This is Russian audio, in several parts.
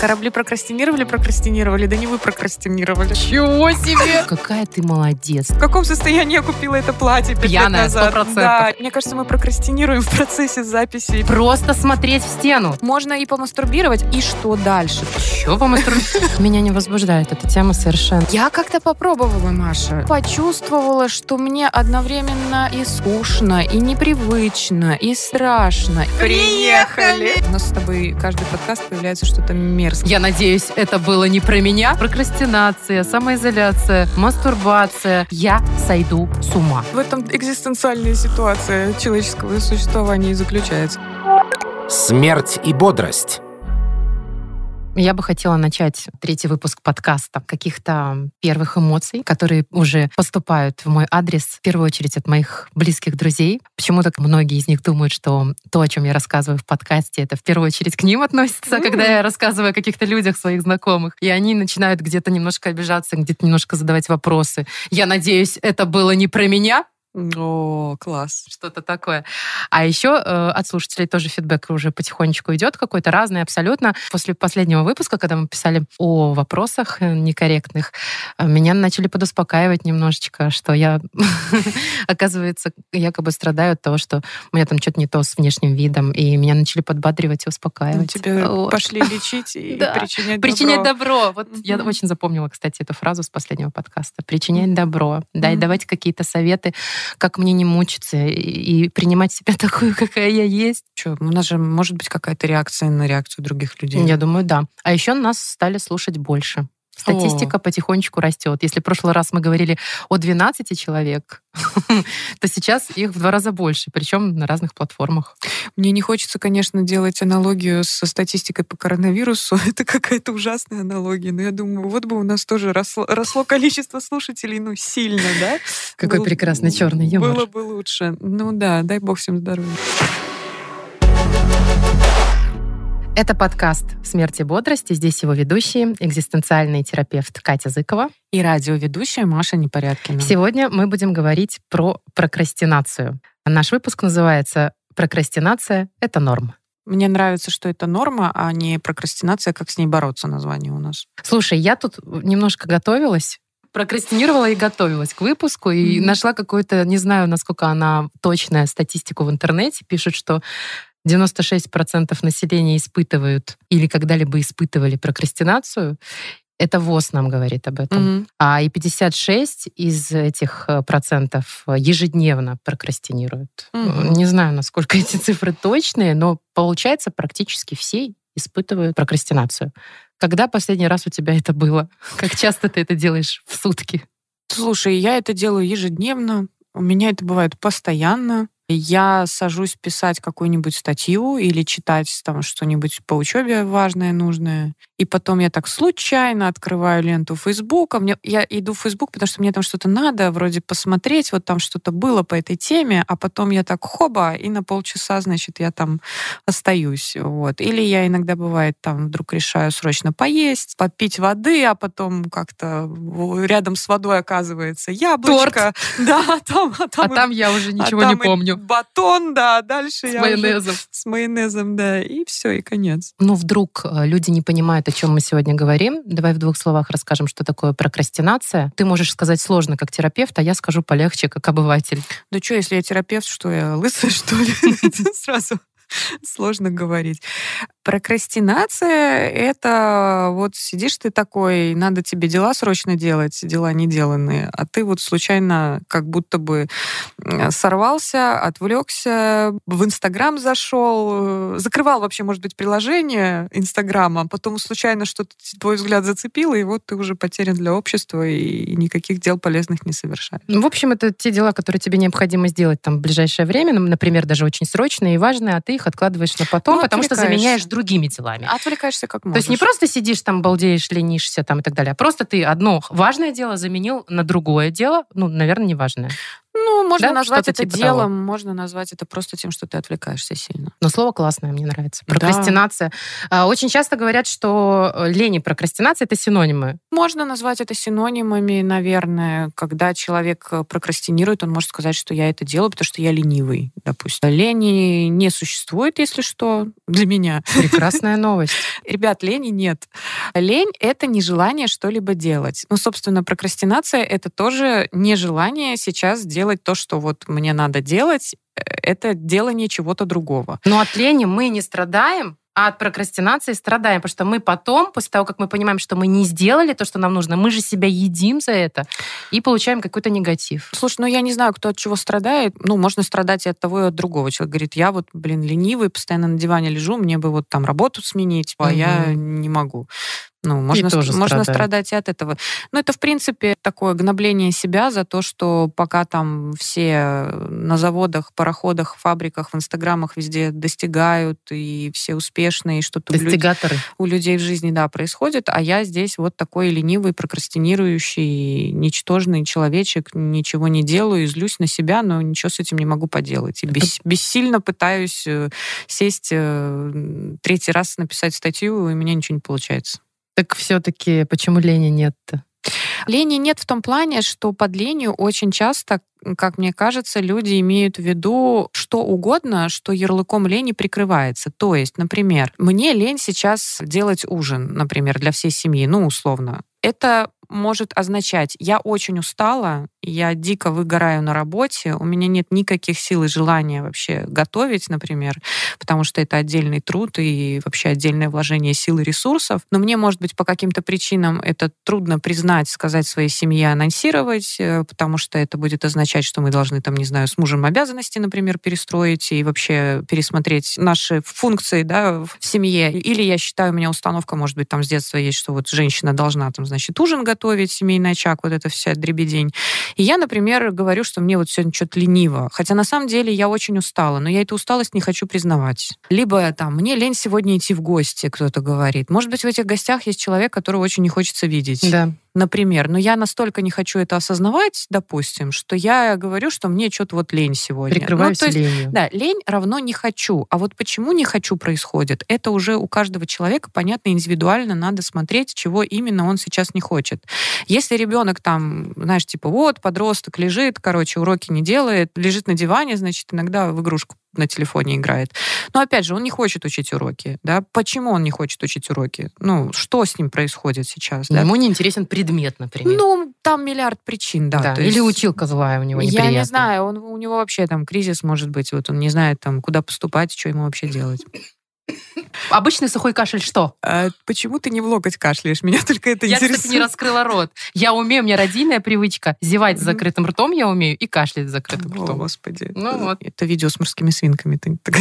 Корабли прокрастинировали, прокрастинировали, да не вы прокрастинировали. Чего себе! Какая ты молодец. В каком состоянии я купила это платье пять лет Пьяная, назад? 100%. Да, мне кажется, мы прокрастинируем в процессе записи. Просто смотреть в стену. Можно и помастурбировать, и что дальше? Чего по Меня не возбуждает эта тема совершенно. Я как-то попробовала, Маша. Почувствовала, что мне одновременно и скучно, и непривычно, и страшно. Приехали! У нас с тобой каждый подкаст появляется что-то мерзкое. Я надеюсь, это было не про меня. Прокрастинация, самоизоляция, мастурбация. Я сойду с ума. В этом экзистенциальная ситуация человеческого существования и заключается. Смерть и бодрость. Я бы хотела начать третий выпуск подкаста каких-то первых эмоций, которые уже поступают в мой адрес, в первую очередь от моих близких друзей. Почему-то многие из них думают, что то, о чем я рассказываю в подкасте, это в первую очередь к ним относится, Мгм. когда я рассказываю о каких-то людях, своих знакомых. И они начинают где-то немножко обижаться, где-то немножко задавать вопросы. Я надеюсь, это было не про меня, О, класс. что-то такое. А еще э, от слушателей тоже фидбэк уже потихонечку идет, какой-то разный абсолютно. После последнего выпуска, когда мы писали о вопросах э, некорректных, э, меня начали подуспокаивать немножечко, что я, оказывается, якобы страдаю от того, что у меня там что-то не то с внешним видом, и меня начали подбадривать и Ну, успокаивать. Тебя пошли лечить и причинять Причинять добро. добро. Вот я очень запомнила, кстати, эту фразу с последнего подкаста. Причинять добро. Да, и давать какие-то советы, как мне не мучиться и, принимать себя такую, какая я есть. Чё, у нас же может быть какая-то реакция на реакцию других людей. Я думаю, да. А еще нас стали слушать больше. Статистика потихонечку растет. Если в прошлый раз мы говорили о 12 человек, то сейчас их в два раза больше, причем на разных платформах. Мне не хочется, конечно, делать аналогию со статистикой по коронавирусу. Это какая-то ужасная аналогия. Но я думаю, вот бы у нас тоже росло, росло количество слушателей, ну, сильно, да? Какой Был- прекрасный черный юмор. Было бы лучше. Ну да, дай бог всем здоровья. Это подкаст «Смерть и бодрость», и здесь его ведущие, экзистенциальный терапевт Катя Зыкова. И радиоведущая Маша Непорядкина. Сегодня мы будем говорить про прокрастинацию. Наш выпуск называется «Прокрастинация — это норм». Мне нравится, что это норма, а не прокрастинация, как с ней бороться название у нас. Слушай, я тут немножко готовилась, прокрастинировала и готовилась к выпуску, и Мгм. нашла какую-то, не знаю, насколько она точная статистику в интернете, пишут, что 96% населения испытывают или когда-либо испытывали прокрастинацию. Это ВОЗ нам говорит об этом. Мгм. А и 56 из этих э, процентов ежедневно прокрастинируют. Мгм. Не знаю, насколько эти цифры точные, но получается практически все испытывают прокрастинацию. Когда последний раз у тебя это было? Как часто ты это делаешь в сутки? Слушай, я это делаю ежедневно. У меня это бывает постоянно. Я сажусь писать какую-нибудь статью или читать там что-нибудь по учебе важное, нужное. И потом я так случайно открываю ленту Фейсбука. Мне, я иду в Фейсбук, потому что мне там что-то надо, вроде посмотреть, вот там что-то было по этой теме, а потом я так хоба, и на полчаса, значит, я там остаюсь. Вот. Или я иногда, бывает, там вдруг решаю срочно поесть, попить воды, а потом как-то рядом с водой оказывается яблочко. Да, а там, а там, а там я уже а ничего там не и помню. Батон, да, дальше С я уже майонезом. с майонезом, да, и все, и конец. Ну, вдруг э, люди не понимают, о чем мы сегодня говорим. Давай в двух словах расскажем, что такое прокрастинация. Ты можешь сказать сложно, как терапевт, а я скажу полегче, как обыватель. Да что, если я терапевт, что я лысая, что ли? Сразу сложно говорить. Прокрастинация — это вот сидишь ты такой, надо тебе дела срочно делать, дела не деланные, а ты вот случайно как будто бы сорвался, отвлекся, в Инстаграм зашел, э, закрывал вообще, может быть, приложение Инстаграма, а потом случайно что-то твой взгляд зацепило, и вот ты уже потерян для общества и никаких дел полезных не совершаешь. Ну, в общем, это те дела, которые тебе необходимо сделать там в ближайшее время, ну, например, даже очень срочные и важные, а ты их откладываешь на потом, Ну, потому что заменяешь другими делами. Отвлекаешься как можешь. То есть не просто сидишь там, балдеешь, ленишься там и так далее, а просто ты одно важное дело заменил на другое дело, ну, наверное, неважное. Можно Да, назвать что-то это типа делом, можно назвать это просто тем, что ты отвлекаешься сильно. Но слово классное, мне нравится. Да. Прокрастинация. А, Очень часто говорят, что э, лень и прокрастинация это синонимы. Можно назвать это синонимами, наверное, когда человек э, прокрастинирует, он может сказать, что я это делаю, потому что я ленивый, допустим. Лени не существует, если что, для меня. Прекрасная новость. Ребят, лени нет. Лень — это нежелание что-либо делать. Ну, собственно, прокрастинация — это тоже нежелание сейчас делать то, что вот мне надо делать. Э, Это делание чего-то другого. Но от лени мы не страдаем, а от прокрастинации страдаем, потому что мы потом, после того, как мы понимаем, что мы не сделали то, что нам нужно, мы же себя едим за это и получаем какой-то негатив. Слушай, ну я не знаю, кто от чего страдает. Ну, можно страдать и от того, и от другого. Человек говорит, я вот, блин, ленивый, постоянно на диване лежу, мне бы вот там работу сменить, а я не могу. Ну, можно, тоже можно страдать и от этого. Но это, в принципе, такое гнобление себя за то, что пока там все на заводах, пароходах, фабриках, в инстаграмах везде достигают, и все успешные, и что-то у люд- у людей в жизни, да, происходит, а я здесь вот такой ленивый, прокрастинирующий, ничтожный человечек, ничего не делаю, злюсь на себя, но ничего с этим не могу поделать. И Это- бес- бессильно пытаюсь э, сесть э, третий раз написать статью, и у меня ничего не получается. Так все-таки почему лени нет-то? Лени нет в том плане, что под ленью очень часто, как мне кажется, люди имеют в виду что угодно, что ярлыком лени прикрывается. То есть, например, мне лень сейчас делать ужин, например, для всей семьи, ну, условно. Это может означать, я очень устала, я дико выгораю на работе, у меня нет никаких сил и желания вообще готовить, например, потому что это отдельный труд и вообще отдельное вложение сил и ресурсов. Но мне, может быть, по каким-то причинам это трудно признать, сказать своей семье, анонсировать, э, потому что это будет означать, что мы должны, там, не знаю, с мужем обязанности, например, перестроить и вообще пересмотреть наши функции да, в семье. Или я считаю, у меня установка, может быть, там с детства есть, что вот женщина должна, там, значит, ужин готовить, семейный очаг, вот это вся дребедень. И я, например, говорю, что мне вот сегодня что-то лениво. Хотя на самом деле я очень устала, но я эту усталость не хочу признавать. Либо там, мне лень сегодня идти в гости, кто-то говорит. Может быть, в этих гостях есть человек, которого очень не хочется видеть. Да. Например. Но я настолько не хочу это осознавать, допустим, что я говорю, что мне что-то вот лень сегодня. Прикрываюсь Ну, есть, ленью. да, лень равно не хочу. А вот почему не хочу происходит, это уже у каждого человека, понятно, индивидуально надо смотреть, чего именно он сейчас не хочет. Если ребенок там, знаешь, типа вот, подросток лежит, короче, уроки не делает, лежит на диване, значит, иногда в игрушку на телефоне играет. Но опять же, он не хочет учить уроки. Да? Почему он не хочет учить уроки? Ну, что с ним происходит сейчас? Да? Ему не интересен предмет, например. Ну, там миллиард причин, да. Да, Или есть- училка злая у него неприятная. я не знаю, он, у него вообще там кризис может быть, вот он не знает там, куда поступать, что ему вообще делать. Обычный сухой кашель что? А почему ты не в локоть кашляешь? Меня только это Я, интересует. кстати, не раскрыла рот. Я умею, у меня родильная привычка. Зевать с закрытым ртом я умею и кашлять с закрытым О, ртом. господи. Ну вот. Это видео с морскими свинками. Ты.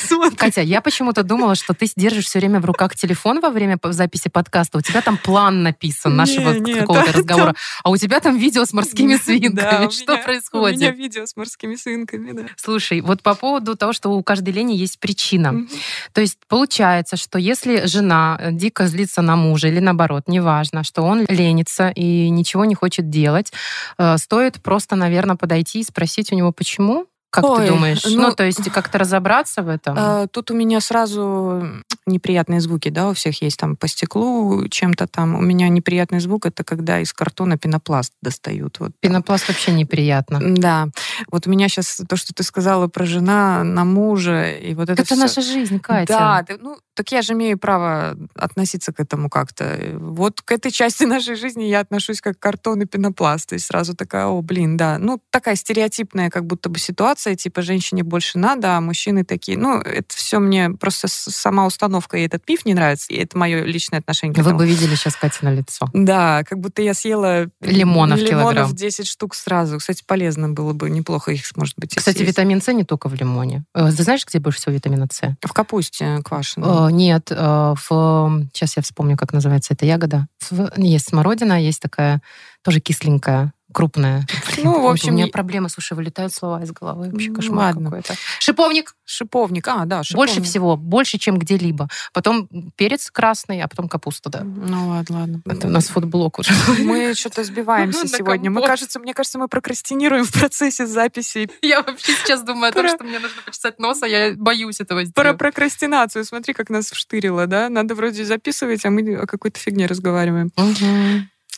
Катя, я почему-то думала, что ты держишь все время в руках телефон во время записи подкаста. У тебя там план написан нашего какого-то разговора, а у тебя там видео с морскими свинками. Что меня- У происходит? меня видео с морскими свинками, да. Слушай, вот по поводу того, что у каждой лени есть причина. То есть получается, что если жена э, дико злится на мужа или наоборот, неважно, что он ленится и ничего не хочет делать, э, стоит просто, наверное, подойти и спросить у него, почему? Как Ой, ты думаешь? Ну, ну, то есть как-то разобраться в этом? А, Тут у меня сразу неприятные звуки, да, у всех есть там по стеклу чем-то там. У меня неприятный звук это когда из картона пенопласт достают. Вот. Пенопласт вообще неприятно. Да, вот у меня сейчас то, что ты сказала про жена на мужа и вот это, Это всё. наша жизнь, Катя. Да, ты- ну так я же имею право относиться к этому как-то. Вот к этой части нашей жизни я отношусь как картон и пенопласт. И сразу такая, о, блин, да. Ну, такая стереотипная как будто бы ситуация, типа женщине больше надо, а мужчины такие. Ну, это все мне просто сама установка и этот миф не нравится. И это мое личное отношение к Вы этому. бы видели сейчас Катя на лицо. Да, как будто я съела Лимонов лимонов килограмм. 10 штук сразу. Кстати, полезно было бы, неплохо их, может быть, Кстати, съесть. витамин С не только в лимоне. Э, Ты знаешь, где больше всего витамина С? В капусте квашеной. Э, Нет, э, в... Сейчас я вспомню, как называется эта ягода. В- Есть смородина, есть такая тоже кисленькая. Крупная. Ну, в общем, у меня проблема, слушай, вылетают слова из головы. Вообще Ну, кошмар ладно. какой-то. Шиповник Шиповник, а, да, больше шиповник. всего, больше, чем где-либо. Потом перец красный, а потом капуста, да. Ну ладно, ладно. Это у нас фудблок уже. Мы что-то сбиваемся сегодня. Мы, кажется, мне кажется, мы прокрастинируем в процессе записи Я вообще сейчас думаю о том, Про- что мне нужно почесать нос, а я боюсь этого про сделать. прокрастинацию. Смотри, как нас вштырило, да? Надо вроде записывать, а мы о какой-то фигне разговариваем.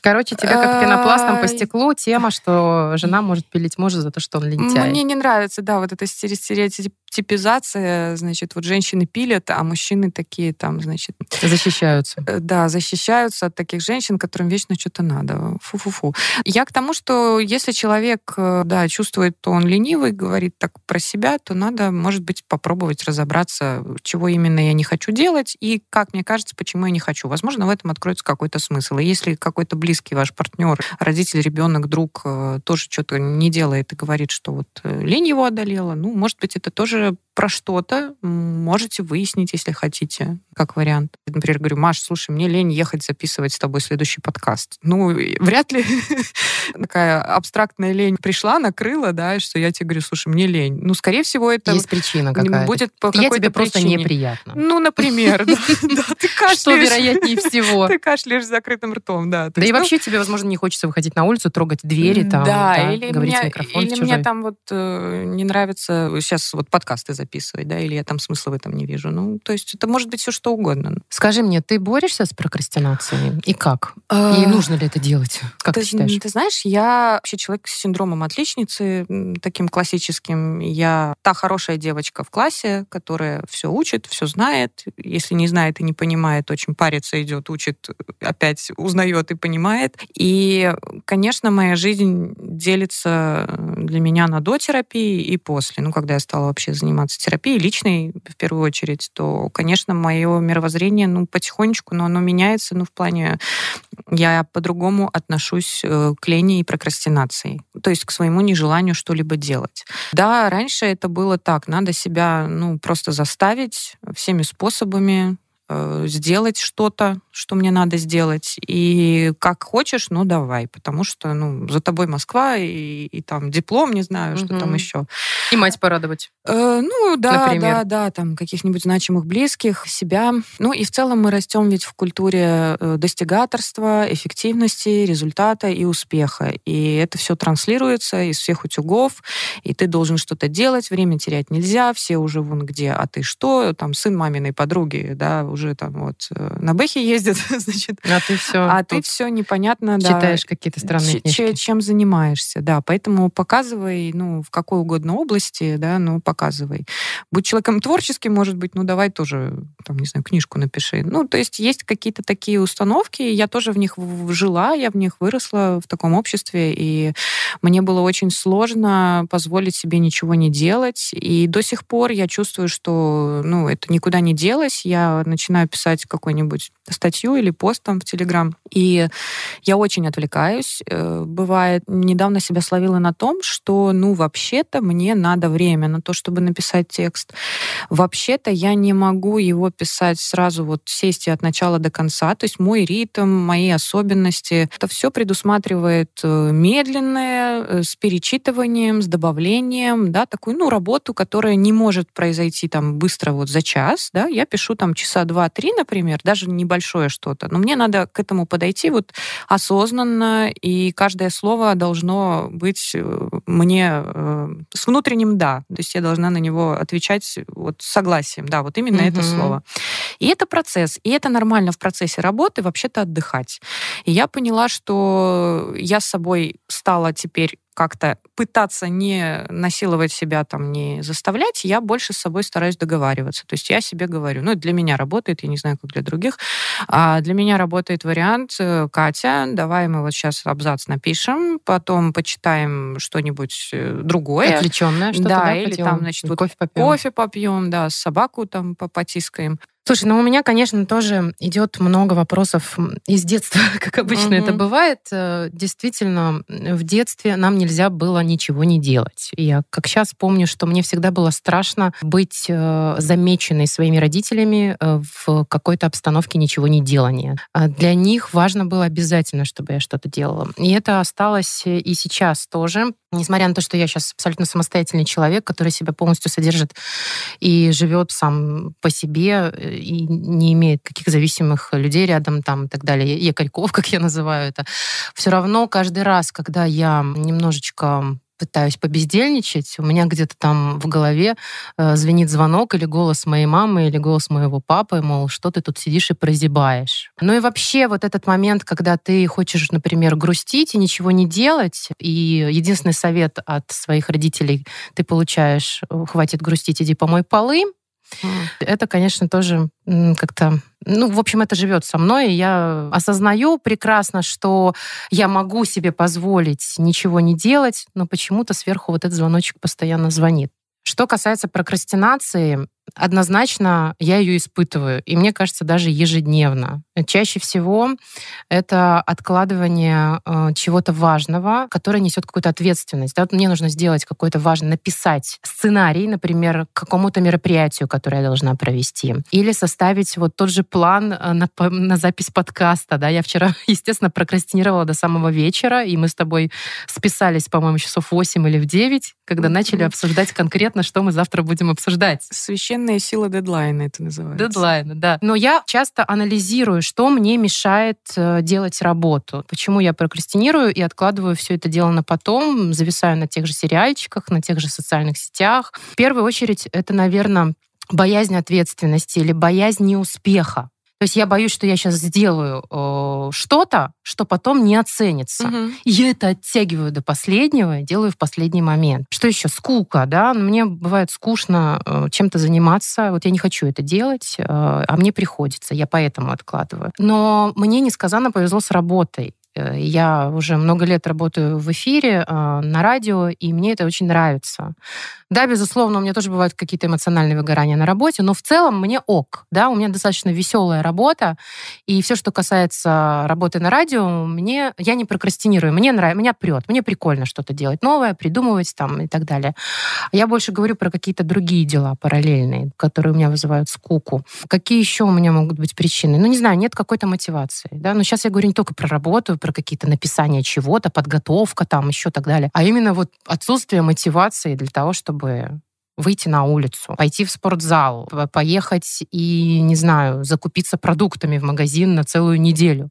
Короче, тебе как пенопластом по стеклу тема, что жена может пилить мужа за то, что он лентяй. Мне не нравится, да, вот эта стере- стереотипизация, значит, вот женщины пилят, а мужчины такие там, значит, Защищаются. э, да, защищаются от таких женщин, которым вечно что-то надо. Фу-фу-фу. Я к тому, что если человек, э, да, чувствует, то он ленивый, говорит так про себя, то надо, может быть, попробовать разобраться, чего именно я не хочу делать и, как мне кажется, почему я не хочу. Возможно, в этом откроется какой-то смысл. И если какой-то близкий ваш партнер, родитель, ребенок, друг э, тоже что-то не делает и говорит, что вот э, лень его одолела, ну, может быть, это тоже про что-то. Можете выяснить, если хотите, как вариант. Например, говорю, Маш, слушай, мне лень ехать записывать с тобой следующий подкаст. Ну, вряд ли такая абстрактная лень пришла, накрыла, да, что я тебе говорю, слушай, мне лень. Ну, скорее всего, это Есть причина какая-то. будет по Я тебе просто неприятно. Ну, например, да, ты Что кашляешь. вероятнее всего. Ты кашляешь с закрытым ртом, да. Да и ну, вообще тебе, возможно, не хочется выходить на улицу, трогать двери, там, да, говорить микрофон или мне там вот э, не нравится сейчас вот подкасты записывать, да, или я там смысла в этом не вижу. Ну, то есть это может быть все что угодно. Скажи мне, ты борешься с прокрастинацией? И как? И А, нужно ли это делать? Как ты, ты, считаешь? ты знаешь, я вообще человек с синдромом отличницы, таким классическим. Я та хорошая девочка в классе, которая все учит, все знает. Если не знает и не понимает, очень парится, идет, учит, опять узнает и понимает. И, конечно, моя жизнь делится для меня на до терапии и после. Ну, когда я стала вообще заниматься терапией личной, в первую очередь, то, конечно, мое мировоззрение, ну, потихонечку, но оно меняется, ну, в плане я по-другому отношусь э, к лени и прокрастинации, то есть к своему нежеланию что-либо делать. Да, раньше это было так, надо себя, ну, просто заставить всеми способами сделать что-то, что мне надо сделать, и как хочешь, ну, давай, потому что, ну, за тобой Москва, и, и там диплом, не знаю, что там еще. И мать порадовать. Э, ну, да, Например? да, да, там каких-нибудь значимых близких, себя. Ну и в целом мы растем ведь в культуре э, достигаторства, эффективности, результата и успеха. И это все транслируется из всех утюгов, и ты должен что-то делать, время терять нельзя, все уже вон где, а ты что? Там сын маминой подруги, да, уже там вот э, на Бэхе ездит, значит, А ты все а ты все непонятно, да, читаешь какие-то странные книжки. че- чем занимаешься, да. Поэтому показывай, ну, в какой угодно области, да, ну, показывай. Будь человеком творческим, может быть, ну, давай тоже, там, не знаю, книжку напиши. Ну, то есть есть какие-то такие установки, я тоже в них жила, я в них выросла в таком обществе, и мне было очень сложно позволить себе ничего не делать. И до сих пор я чувствую, что, ну, это никуда не делось. Я начинаю писать какую-нибудь статью или пост там в Телеграм, и я очень отвлекаюсь. э, Бывает, недавно себя словила на том, что, ну, вообще-то мне надо время на то, чтобы написать текст. Вообще-то я не могу его писать сразу вот сесть и от начала до конца. То есть мой ритм, мои особенности, это все предусматривает э, медленное, э, с перечитыванием, с добавлением, да, такую, ну, работу, которая не может произойти там быстро вот за час, да, я пишу там часа два-три, например, даже небольшое что-то, но мне надо к этому подойти вот осознанно, и каждое слово должно быть э, мне с внутренним «да». То есть я должна на него отвечать вот согласием. Да, вот именно это Мгм. слово. И это процесс. И это нормально в процессе работы вообще-то отдыхать. И я поняла, что я с собой стала теперь как-то пытаться не насиловать себя, там, не заставлять, я больше с собой стараюсь договариваться. То есть я себе говорю, ну, для меня работает, я не знаю, как для других, а для меня работает вариант, э, Катя, давай мы вот сейчас абзац напишем, потом почитаем что-нибудь э, другое, Отвлеченное что-то, Да, да, или поделаем? там, значит, вот кофе попьем. кофе попьем, да, собаку там по- потискаем. Слушай, ну у меня, конечно, тоже идет много вопросов из детства, как обычно mm-hmm. это бывает. Э, действительно, в детстве нам нельзя было ничего не делать. Я как сейчас помню, что мне всегда было страшно быть э, замеченной своими родителями э, в какой-то обстановке ничего не делания. А для них важно было обязательно, чтобы я что-то делала. И это осталось и сейчас тоже. Несмотря на то, что я сейчас абсолютно самостоятельный человек, который себя полностью содержит и живет сам по себе, и не имеет каких зависимых людей рядом там и так далее, якорьков, как я называю это, все равно каждый раз, когда я немножечко пытаюсь побездельничать, у меня где-то там в голове э, звенит звонок или голос моей мамы, или голос моего папы, мол, что ты тут сидишь и прозябаешь. Ну и вообще вот этот момент, когда ты хочешь, например, грустить и ничего не делать, и единственный совет от своих родителей ты получаешь, хватит грустить, иди помой полы, это, конечно, тоже как-то ну, в общем, это живет со мной, и я осознаю прекрасно, что я могу себе позволить ничего не делать, но почему-то сверху вот этот звоночек постоянно звонит. Что касается прокрастинации, однозначно я ее испытываю, и мне кажется, даже ежедневно. Чаще всего это откладывание э, чего-то важного, которое несет какую-то ответственность. Да? Вот мне нужно сделать какой-то важный, написать сценарий, например, к какому-то мероприятию, которое я должна провести, или составить вот тот же план э, на, на запись подкаста. Да? Я вчера, естественно, прокрастинировала до самого вечера, и мы с тобой списались, по-моему, часов 8 или в 9, когда начали обсуждать конкретно, что мы завтра будем обсуждать. Священная сила дедлайна это называется. Дедлайна, да. Но я часто анализирую, что мне мешает э, делать работу. Почему я прокрастинирую и откладываю все это дело на потом, зависаю на тех же сериальчиках, на тех же социальных сетях. В первую очередь это, наверное, боязнь ответственности или боязнь неуспеха. То есть я боюсь, что я сейчас сделаю что-то, что потом не оценится. Угу. И я это оттягиваю до последнего, делаю в последний момент. Что еще? Скука, да? Мне бывает скучно э, чем-то заниматься. Вот я не хочу это делать, э, а мне приходится. Я поэтому откладываю. Но мне несказанно повезло с работой. Э, я уже много лет работаю в эфире, э, на радио, и мне это очень нравится. Да, безусловно, у меня тоже бывают какие-то эмоциональные выгорания на работе, но в целом мне ок. Да, у меня достаточно веселая работа, и все, что касается работы на радио, мне я не прокрастинирую, мне нравится, меня прет, мне прикольно что-то делать новое, придумывать там и так далее. Я больше говорю про какие-то другие дела параллельные, которые у меня вызывают скуку. Какие еще у меня могут быть причины? Ну, не знаю, нет какой-то мотивации. Да? Но сейчас я говорю не только про работу, про какие-то написания чего-то, подготовка там, еще так далее, а именно вот отсутствие мотивации для того, чтобы выйти на улицу, пойти в спортзал, поехать и, не знаю, закупиться продуктами в магазин на целую неделю.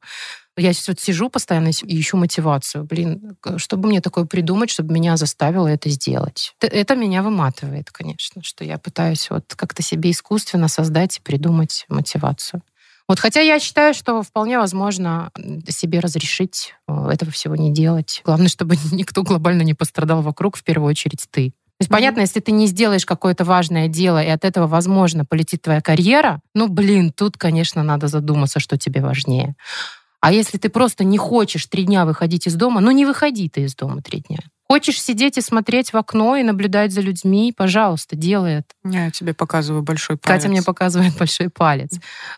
Я сейчас вот сижу постоянно и ищу мотивацию. Блин, чтобы мне такое придумать, чтобы меня заставило это сделать. Это меня выматывает, конечно, что я пытаюсь вот как-то себе искусственно создать и придумать мотивацию. Вот, хотя я считаю, что вполне возможно себе разрешить э, этого всего не делать. Главное, чтобы никто глобально не пострадал вокруг, в первую очередь ты есть, mm-hmm. понятно, если ты не сделаешь какое-то важное дело, и от этого, возможно, полетит твоя карьера, ну, блин, тут, конечно, надо задуматься, что тебе важнее. А если ты просто не хочешь три дня выходить из дома, ну, не выходи ты из дома три дня. Хочешь сидеть и смотреть в окно и наблюдать за людьми, пожалуйста, делай это. Я тебе показываю большой палец. Катя мне показывает большой палец.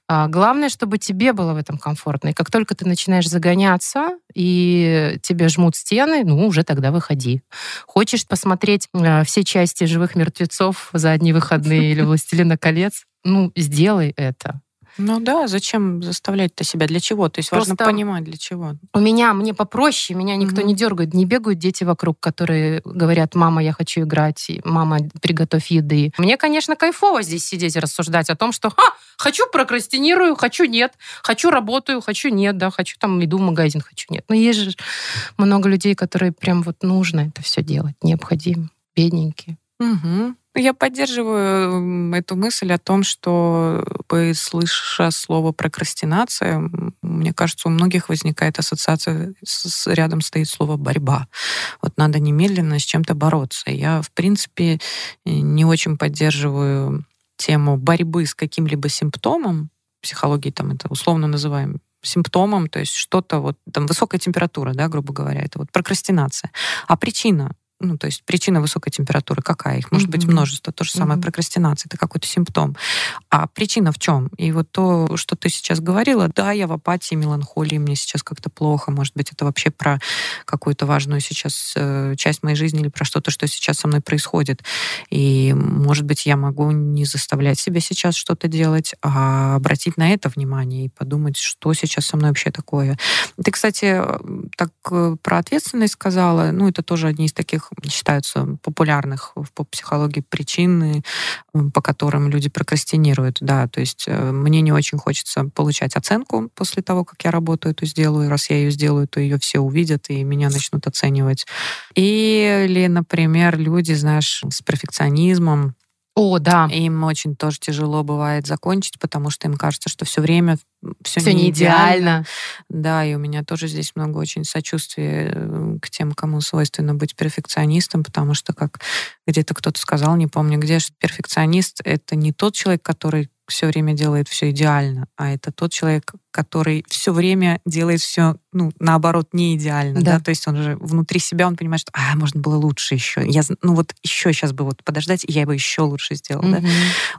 А, главное, чтобы тебе было в этом комфортно. И как только ты начинаешь загоняться, и тебе жмут стены, ну, уже тогда выходи. Хочешь посмотреть а, все части «Живых мертвецов» за одни выходные или «Властелина колец», ну, сделай это. Ну да, зачем заставлять-то себя? Для чего? То есть Просто важно понимать, для чего. У меня, мне попроще, меня никто угу. не дергает, не бегают дети вокруг, которые говорят, мама, я хочу играть, мама, приготовь еды. Мне, конечно, кайфово здесь сидеть и рассуждать о том, что Ха, хочу прокрастинирую, хочу нет, хочу работаю, хочу нет, да, хочу там иду в магазин, хочу нет. Но есть же много людей, которые прям вот нужно это все делать, необходимо, бедненькие. Угу. Я поддерживаю эту мысль о том, что, слыша слово прокрастинация, мне кажется, у многих возникает ассоциация, с, рядом стоит слово борьба. Вот надо немедленно с чем-то бороться. Я, в принципе, не очень поддерживаю тему борьбы с каким-либо симптомом, в психологии там это условно называем симптомом, то есть что-то вот, там, высокая температура, да, грубо говоря, это вот прокрастинация. А причина ну, то есть причина высокой температуры какая? Их может mm-hmm. быть множество. То же самое mm-hmm. прокрастинация, это какой-то симптом. А причина в чем? И вот то, что ты сейчас говорила, да, я в апатии, меланхолии, мне сейчас как-то плохо, может быть, это вообще про какую-то важную сейчас э, часть моей жизни или про что-то, что сейчас со мной происходит. И, может быть, я могу не заставлять себя сейчас что-то делать, а обратить на это внимание и подумать, что сейчас со мной вообще такое. Ты, кстати, так э, про ответственность сказала, ну, это тоже одни из таких считаются популярных в поп-психологии причин, по которым люди прокрастинируют. Да, то есть э, мне не очень хочется получать оценку после того, как я работу эту сделаю. Раз я ее сделаю, то ее все увидят и меня начнут оценивать. Или, например, люди, знаешь, с перфекционизмом, о, да. Им очень тоже тяжело бывает закончить, потому что им кажется, что все время все, все не, идеально. идеально. Да, и у меня тоже здесь много очень сочувствия э, к тем, кому свойственно быть перфекционистом, потому что, как где-то кто-то сказал, не помню где, что перфекционист — это не тот человек, который все время делает все идеально, а это тот человек, который все время делает все, ну, наоборот, не идеально, да. да, то есть он же внутри себя, он понимает, что, а, можно было лучше еще, я, ну вот еще сейчас бы вот подождать, и я бы еще лучше сделал, угу. да,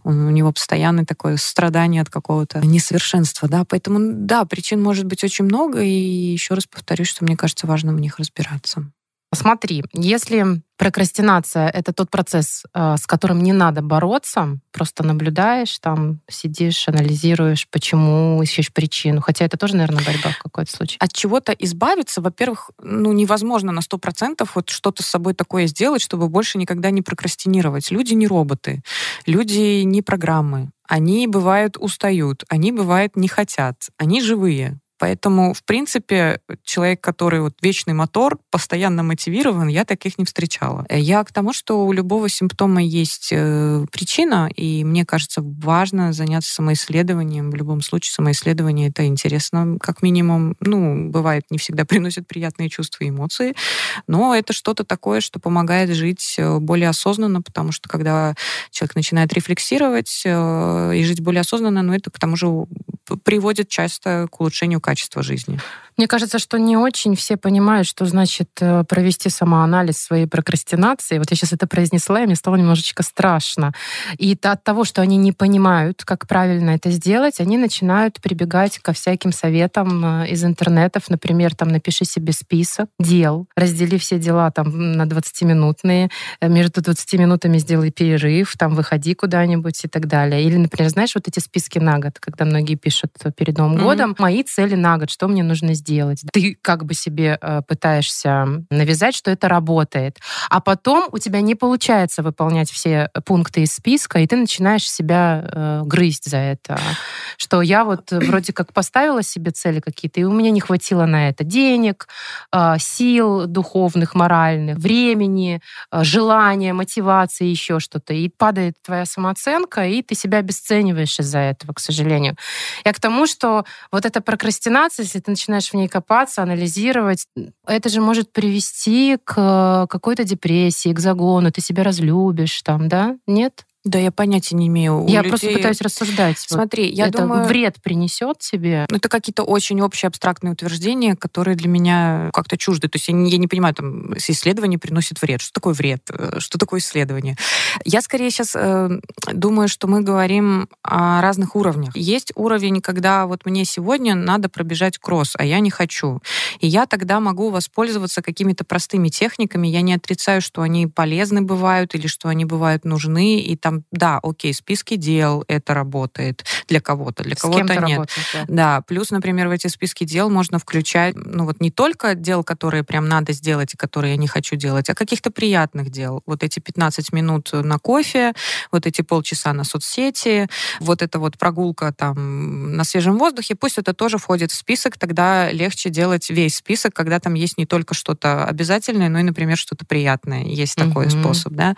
он, у него постоянно такое страдание от какого-то несовершенства, да, поэтому, да, причин может быть очень много, и еще раз повторюсь, что мне кажется важно в них разбираться. Смотри, если прокрастинация — это тот процесс, э, с которым не надо бороться, просто наблюдаешь, там сидишь, анализируешь, почему, ищешь причину. Хотя это тоже, наверное, борьба в какой-то случае. От чего-то избавиться, во-первых, ну, невозможно на сто процентов вот что-то с собой такое сделать, чтобы больше никогда не прокрастинировать. Люди не роботы, люди не программы. Они, бывают, устают, они, бывают, не хотят, они живые. Поэтому, в принципе, человек, который вот вечный мотор, постоянно мотивирован, я таких не встречала. Я к тому, что у любого симптома есть э, причина, и мне кажется, важно заняться самоисследованием. В любом случае, самоисследование это интересно, как минимум. Ну, бывает, не всегда приносит приятные чувства и эмоции, но это что-то такое, что помогает жить э, более осознанно, потому что когда человек начинает рефлексировать э, и жить более осознанно, ну, это к тому же приводит часто к улучшению качества жизни. Мне кажется, что не очень все понимают, что значит э, провести самоанализ своей прокрастинации. Вот я сейчас это произнесла, и мне стало немножечко страшно. И от того, что они не понимают, как правильно это сделать, они начинают прибегать ко всяким советам э, из интернетов. Например, там напиши себе список дел, раздели все дела там на 20-минутные, э, между 20 минутами сделай перерыв, там выходи куда-нибудь и так далее. Или, например, знаешь, вот эти списки на год, когда многие пишут перед Новым mm-hmm. годом, мои цели на год, что мне нужно сделать сделать. Ты как бы себе э, пытаешься навязать, что это работает. А потом у тебя не получается выполнять все пункты из списка, и ты начинаешь себя э, грызть за это. Что я вот вроде как поставила себе цели какие-то, и у меня не хватило на это денег, э, сил духовных, моральных, времени, э, желания, мотивации, еще что-то. И падает твоя самооценка, и ты себя обесцениваешь из-за этого, к сожалению. Я к тому, что вот эта прокрастинация, если ты начинаешь ней копаться, анализировать, это же может привести к какой-то депрессии, к загону, ты себя разлюбишь там, да? Нет? Да, я понятия не имею. У я людей... просто пытаюсь рассуждать. Смотри, вот я это думаю... вред принесет тебе? Ну, это какие-то очень общие абстрактные утверждения, которые для меня как-то чужды. То есть я не, я не понимаю, там, исследование приносит вред. Что такое вред? Э, что такое исследование? Я скорее сейчас э, думаю, что мы говорим о разных уровнях. Есть уровень, когда вот мне сегодня надо пробежать кросс, а я не хочу. И я тогда могу воспользоваться какими-то простыми техниками. Я не отрицаю, что они полезны бывают или что они бывают нужны, и там да, окей, списки дел это работает для кого-то, для кого-то нет. Работает, да. да, плюс, например, в эти списки дел можно включать, ну вот не только дел, которые прям надо сделать и которые я не хочу делать, а каких-то приятных дел. Вот эти 15 минут на кофе, вот эти полчаса на соцсети, вот эта вот прогулка там на свежем воздухе, пусть это тоже входит в список, тогда легче делать весь список, когда там есть не только что-то обязательное, но и, например, что-то приятное. Есть такой mm-hmm. способ, да.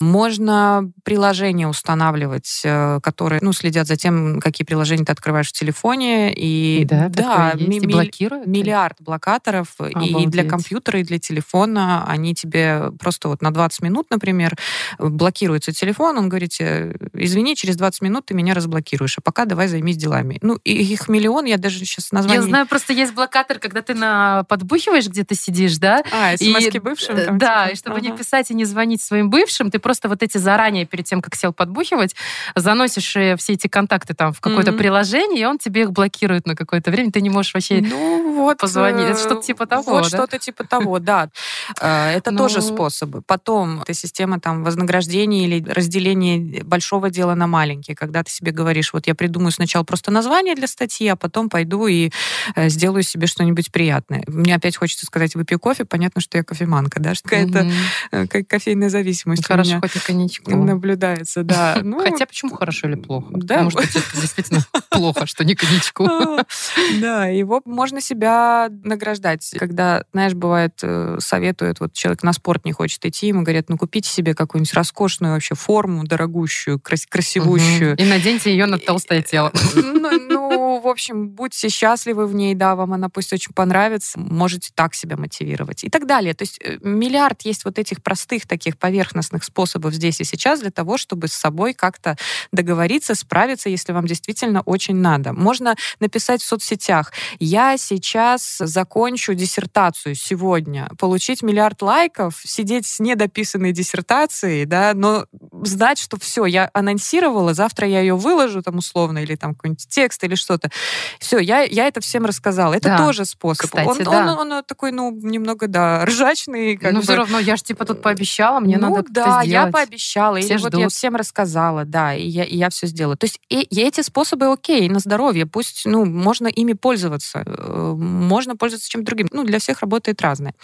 Можно приложить приложения устанавливать, э, которые, ну, следят за тем, какие приложения ты открываешь в телефоне. И да, да ми- и блокируют? миллиард блокаторов Обалдеть. и для компьютера, и для телефона. Они тебе просто вот на 20 минут, например, блокируется телефон, он говорит, извини, через 20 минут ты меня разблокируешь, а пока давай займись делами. Ну, их миллион, я даже сейчас название... Я знаю, просто есть блокатор, когда ты на подбухиваешь, где ты сидишь, да? А, смс бывшим? Там, да, типа? и чтобы ага. не писать и не звонить своим бывшим, ты просто вот эти заранее, перед тем, как сел подбухивать, заносишь э, все эти контакты там в какое-то mm-hmm. приложение, и он тебе их блокирует на какое-то время, ты не можешь вообще ну, вот, позвонить. Это что-то типа того, Вот да? что-то типа того, да. Э, это ну... тоже способы. Потом, это система там вознаграждения или разделения большого дела на маленькие, когда ты себе говоришь, вот я придумаю сначала просто название для статьи, а потом пойду и э, сделаю себе что-нибудь приятное. Мне опять хочется сказать, выпью кофе, понятно, что я кофеманка, да, что какая-то mm-hmm. кофейная зависимость Хорошо, у меня хоть и коньячку. наблюдается, да. Ну, Хотя почему хорошо или плохо? Да. Потому что это действительно плохо, что не коньячку. Да, его можно себя награждать. Когда, знаешь, бывает, э, советуют, вот человек на спорт не хочет идти, ему говорят, ну, купите себе какую-нибудь роскошную вообще форму, дорогущую, красивущую. И наденьте ее на толстое тело. Ну, ну, в общем, будьте счастливы в ней, да, вам она пусть очень понравится, можете так себя мотивировать и так далее. То есть э, миллиард есть вот этих простых таких поверхностных способов здесь и сейчас для того, чтобы с собой как-то договориться, справиться, если вам действительно очень надо. Можно написать в соцсетях, я сейчас закончу диссертацию сегодня, получить миллиард лайков, сидеть с недописанной диссертацией, да, но знать, что все, я анонсировала, завтра я ее выложу там условно, или там какой-нибудь текст или что-то. Все, я, я это всем рассказала. Это да. тоже способ. Кстати, он, да. он, он такой, ну, немного, да, ржачный. Как ну, бы. все равно, я же типа тут пообещала, мне ну, надо да, сделать. я пообещала. Все или ждут. вот я всем рассказала, да, и я, и я все сделала. То есть и, и эти способы окей, на здоровье. Пусть, ну, можно ими пользоваться. Э, можно пользоваться чем-то другим. Ну, для всех работает разное.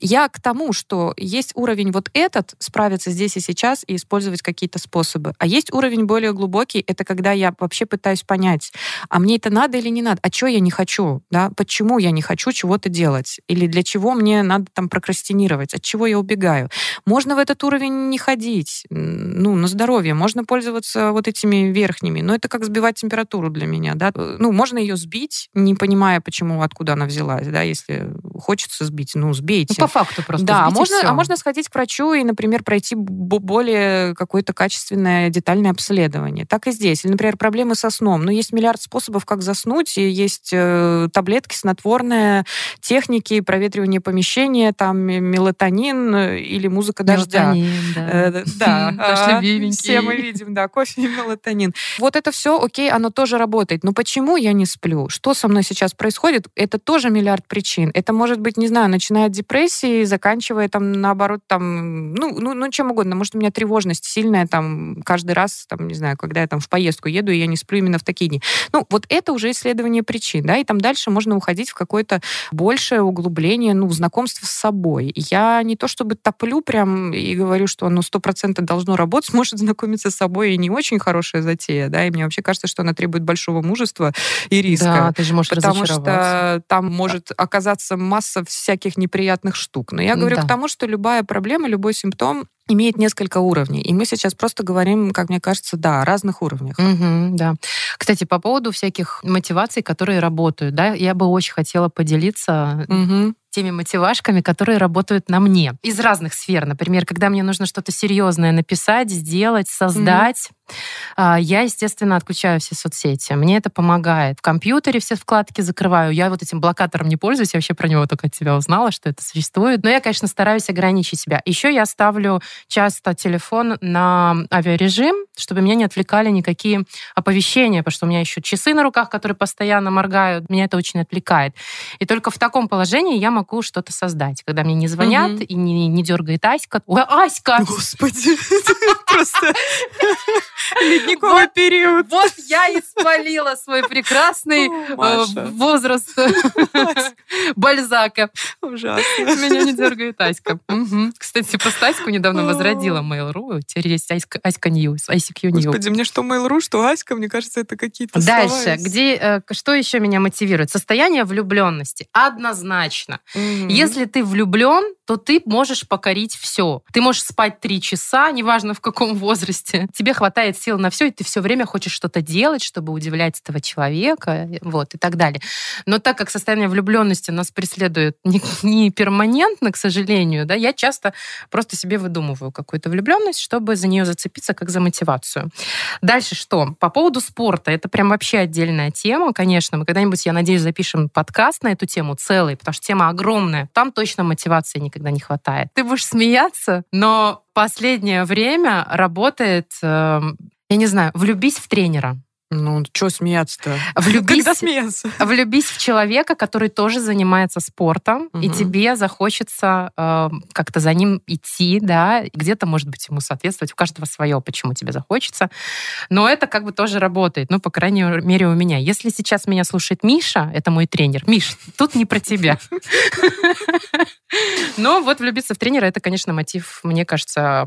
Я к тому, что есть уровень вот этот, справиться здесь и сейчас и использовать какие-то способы. А есть уровень более глубокий, это когда я вообще пытаюсь понять, а мне это надо или не надо? А что я не хочу? Да? Почему я не хочу чего-то делать? Или для чего мне надо там прокрастинировать? От чего я убегаю? Можно в этот уровень не ходить, ну, на здоровье. Можно пользоваться вот этими верхними, но это как сбивать температуру для меня, да? Ну, можно ее сбить, не понимая, почему, откуда она взялась, да, если хочется сбить, ну, сбейте. Ну, по факту просто Да, а можно, а можно сходить к врачу и, например, пройти более какое-то качественное детальное обследование. Так и здесь. Или, например, проблемы со сном. Ну, есть миллиард способов, как заснуть, и есть э, таблетки снотворные, техники проветривания помещения, там мелатонин э, или музыка дождя. Мелатонин, да. Э, да. Наш любименький. Все мы видим, да, кофе и мелатонин. Вот это все, окей, оно тоже работает. Но почему я не сплю? Что со мной сейчас происходит? Это тоже миллиард причин. Это может быть, не знаю, начиная от депрессии, заканчивая там, наоборот, там, ну, ну, ну чем угодно. Может, у меня тревожность сильная там каждый раз, там, не знаю, когда я там в поездку еду, и я не сплю именно в такие дни. Ну, вот это уже исследование причин, да, и там дальше можно уходить в какое-то большее углубление, ну, знакомство с собой. Я не то чтобы топлю прям и говорю, что оно сто процентов должно работать, может знакомиться с собой и не очень хорошая затея, да, и мне вообще кажется, что она требует большого мужества и риска. Да, ты же можешь Потому что там может оказаться масса всяких неприятных штук. Но я говорю да. к тому, что любая проблема, любой симптом имеет несколько уровней. И мы сейчас просто говорим, как мне кажется, да, о разных уровнях. Угу, да. Кстати, по поводу всяких мотиваций, которые работают, да, я бы очень хотела поделиться угу теми мотивашками, которые работают на мне. Из разных сфер. Например, когда мне нужно что-то серьезное написать, сделать, создать, mm-hmm. Я, естественно, отключаю все соцсети. Мне это помогает. В компьютере все вкладки закрываю. Я вот этим блокатором не пользуюсь. Я вообще про него только от тебя узнала, что это существует. Но я, конечно, стараюсь ограничить себя. Еще я ставлю часто телефон на авиарежим, чтобы меня не отвлекали никакие оповещения, потому что у меня еще часы на руках, которые постоянно моргают. Меня это очень отвлекает. И только в таком положении я могу что-то создать. Когда мне не звонят угу. и не, не дергает Аська. Ой, Аська! Господи, просто ледниковый период. Вот я и спалила свой прекрасный э, возраст. Бальзака. Ужасно. Меня не дергает Аська. Мгм. Кстати, по Аську недавно возродила Mail.ru. Теперь есть Аська, Аська News, ICQ News. Господи, мне что Mail.ru, что Аська, мне кажется, это какие-то слова Дальше, из- где, э, что еще меня мотивирует? Состояние влюбленности. Однозначно. Мгм. Если ты влюблен, то ты можешь покорить все. Ты можешь спать три часа, неважно в каком возрасте. Тебе хватает сил на все, и ты все время хочешь что-то делать, чтобы удивлять этого человека, вот, и так далее. Но так как состояние влюбленности нас преследует не, не перманентно, к сожалению, да, я часто просто себе выдумываю какую-то влюбленность, чтобы за нее зацепиться как за мотивацию. Дальше что? По поводу спорта. Это прям вообще отдельная тема, конечно. Мы когда-нибудь, я надеюсь, запишем подкаст на эту тему целый, потому что тема огромная. Там точно мотивации никогда не хватает. Ты будешь смеяться, но последнее время работает, эм, я не знаю, влюбись в тренера. Ну, что смеяться-то? Влюбись, Когда смеяться? влюбись в человека, который тоже занимается спортом, и Мгм. тебе захочется э, как-то за ним идти, да, где-то, может быть, ему соответствовать. У каждого свое, почему тебе захочется. Но это как бы тоже работает, ну, по крайней мере, у меня. Если сейчас меня слушает Миша, это мой тренер. Миш, тут не про тебя. Но вот влюбиться в тренера, это, конечно, мотив, мне кажется,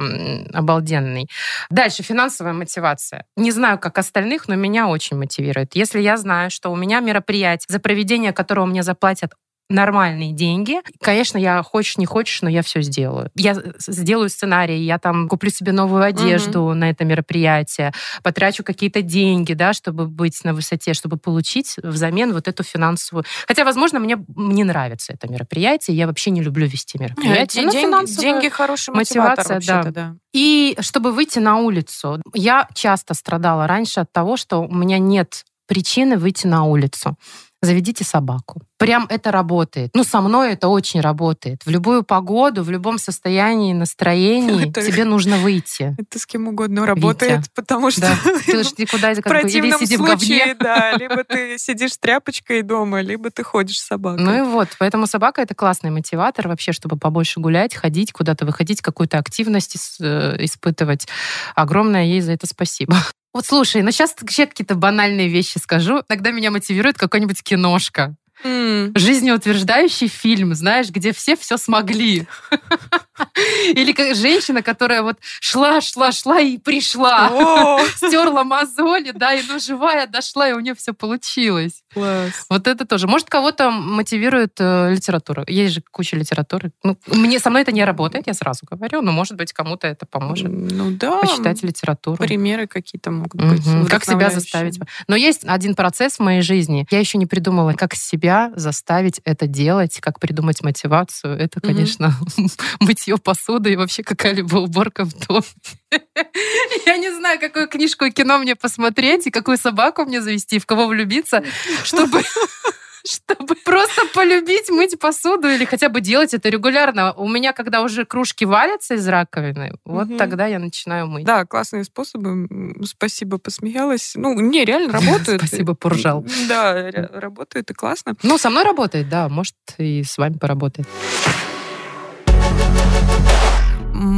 обалденный. Дальше, финансовая мотивация. Не знаю, как остальных, но меня очень мотивирует. Если я знаю, что у меня мероприятие, за проведение которого мне заплатят нормальные деньги. Конечно, я хочешь, не хочешь, но я все сделаю. Я сделаю сценарий, я там куплю себе новую одежду на это мероприятие, потрачу какие-то деньги, да, чтобы быть на высоте, чтобы получить взамен вот эту финансовую. Хотя, возможно, мне не нравится это мероприятие, я вообще не люблю вести мероприятия. Э, но деньги, деньги хороший мотивация, да. да. и чтобы выйти на улицу, я часто страдала раньше от того, что у меня нет причины выйти на улицу. Заведите собаку. Прям это работает. Ну, со мной это очень работает. В любую погоду, в любом состоянии, настроении Это- тебе нужно выйти. Это с кем угодно работает, потому что Да. Ты ж никуда в как бы, или противном в случае, да, либо ты сидишь тряпочкой дома, либо ты ходишь с собакой. Ну и вот, поэтому собака это классный мотиватор вообще, чтобы побольше гулять, ходить, куда-то выходить, какую-то активность э, испытывать. Огромное ей за это спасибо. Вот слушай, ну сейчас вообще какие-то банальные вещи скажу. Иногда меня мотивирует какая-нибудь киношка. М. Жизнеутверждающий фильм, знаешь, где все все смогли. Или как женщина, которая вот шла, шла, шла и пришла. Стерла мозоли, да, и ну живая дошла, и у нее все получилось. класс. Вот это тоже. Может, кого-то мотивирует э, литература. Есть же куча литературы. Ну, мне со мной это не работает, я сразу говорю, но, может быть, кому-то это поможет. Ну да, Почитать литературу. примеры какие-то могут быть. Как себя заставить? Но есть один процесс в моей жизни. Я еще не придумала, как себя заставить это делать, как придумать мотивацию. Это, конечно, мытье посуды и вообще какая-либо уборка в доме. Я не знаю, какую книжку и кино мне посмотреть, и какую собаку мне завести, и в кого влюбиться, чтобы чтобы просто полюбить мыть посуду или хотя бы делать это регулярно. У меня, когда уже кружки валятся из раковины, вот Мгм. тогда я начинаю мыть. Да, классные способы. Спасибо, посмеялась. Ну, не, реально работают. Спасибо, поржал. Да, работает и классно. Ну, со мной работает, да, может, и с вами поработает.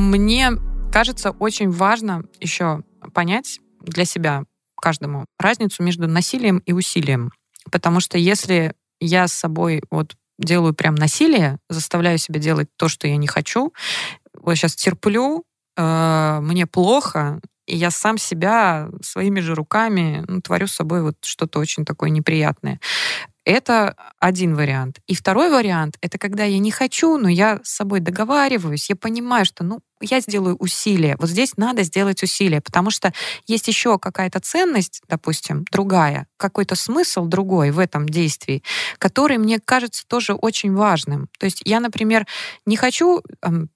Мне кажется, очень важно еще понять для себя каждому разницу между насилием и усилием. Потому что если я с собой вот делаю прям насилие, заставляю себя делать то, что я не хочу, вот сейчас терплю, э, мне плохо, и я сам себя своими же руками ну, творю с собой вот что-то очень такое неприятное. Это один вариант. И второй вариант — это когда я не хочу, но я с собой договариваюсь, я понимаю, что ну, я сделаю усилие. Вот здесь надо сделать усилие, потому что есть еще какая-то ценность, допустим, другая, какой-то смысл другой в этом действии, который мне кажется тоже очень важным. То есть я, например, не хочу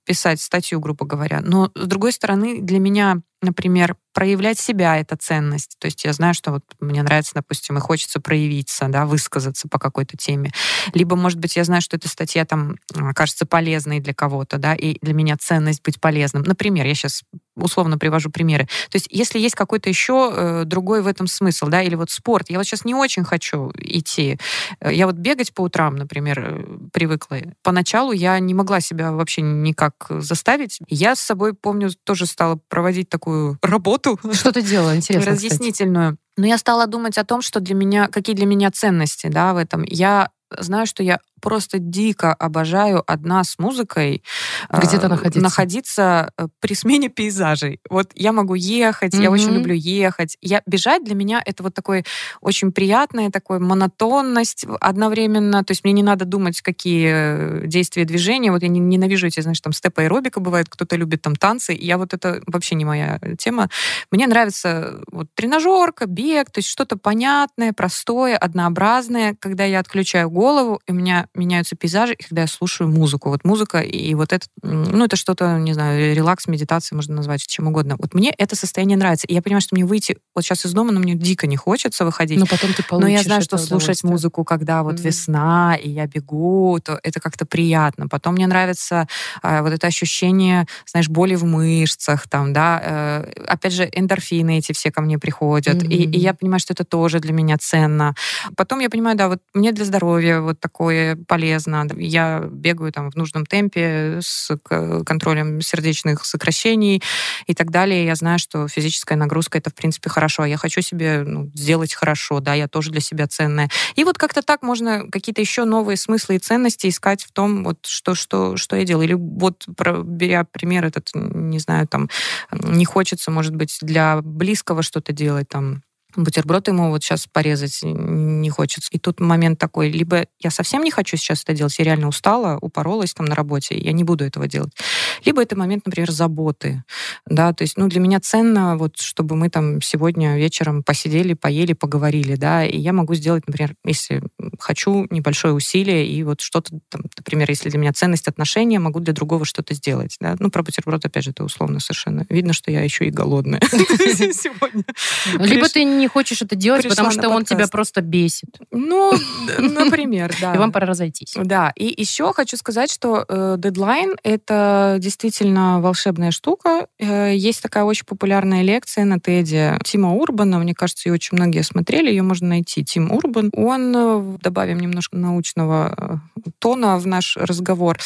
писать статью, грубо говоря, но с другой стороны для меня например, проявлять себя — это ценность. То есть я знаю, что вот мне нравится, допустим, и хочется проявиться, да, высказаться по какой-то теме. Либо, может быть, я знаю, что эта статья там кажется полезной для кого-то, да, и для меня ценность быть полезным. Например, я сейчас условно привожу примеры. То есть если есть какой-то еще э, другой в этом смысл, да, или вот спорт. Я вот сейчас не очень хочу идти. Э, Я вот бегать по утрам, например, э, привыкла. Поначалу я не могла себя вообще никак заставить. Я с собой, помню, тоже стала проводить такую работу Что ты делала? Интересно, кстати. разъяснительную. Но я стала думать о том, что для меня, какие для меня ценности, да, в этом. Я знаю, что я просто дико обожаю одна с музыкой где-то э, находиться. находиться э, при смене пейзажей. Вот я могу ехать, mm-hmm. я очень люблю ехать. Я бежать для меня это вот такое очень приятное, такое монотонность одновременно. То есть мне не надо думать, какие действия, движения. Вот я ненавижу эти, знаешь, там степ аэробика бывает, кто-то любит там танцы. Я вот это вообще не моя тема. Мне нравится вот тренажерка, бег, то есть что-то понятное, простое, однообразное, когда я отключаю голову, и у меня меняются пейзажи, и когда я слушаю музыку. Вот музыка и вот это, ну, это что-то, не знаю, релакс, медитация можно назвать, чем угодно. Вот мне это состояние нравится. И я понимаю, что мне выйти вот сейчас из дома, но мне дико не хочется выходить. Но потом ты Но я знаю, что слушать музыку, когда вот mm-hmm. весна, и я бегу, то это как-то приятно. Потом мне нравится э, вот это ощущение, знаешь, боли в мышцах, там, да. Э, опять же, эндорфины эти все ко мне приходят. Mm-hmm. И, и я понимаю, что это тоже для меня ценно. Потом я понимаю, да, вот мне для здоровья вот такое полезно. Я бегаю там в нужном темпе с контролем сердечных сокращений и так далее. Я знаю, что физическая нагрузка это в принципе хорошо. А я хочу себе ну, сделать хорошо, да, я тоже для себя ценная. И вот как-то так можно какие-то еще новые смыслы и ценности искать в том, вот что, что, что я делаю. Или вот беря пример этот, не знаю, там не хочется, может быть, для близкого что-то делать, там бутерброд ему вот сейчас порезать не хочется. И тут момент такой, либо я совсем не хочу сейчас это делать, я реально устала, упоролась там на работе, я не буду этого делать. Либо это момент, например, заботы, да, то есть, ну, для меня ценно вот, чтобы мы там сегодня вечером посидели, поели, поговорили, да, и я могу сделать, например, если хочу небольшое усилие, и вот что-то, там, например, если для меня ценность отношения, могу для другого что-то сделать, да. Ну, про бутерброд, опять же, это условно совершенно. Видно, что я еще и голодная сегодня. Либо ты не хочешь это делать, потому что он тебя просто бесит. Ну, например, да. И вам пора разойтись. Да, и еще хочу сказать, что э, дедлайн — это действительно волшебная штука. Э, есть такая очень популярная лекция на Теде Тима Урбана, мне кажется, ее очень многие смотрели, ее можно найти. Тим Урбан. Он, э, добавим немножко научного тона в наш разговор.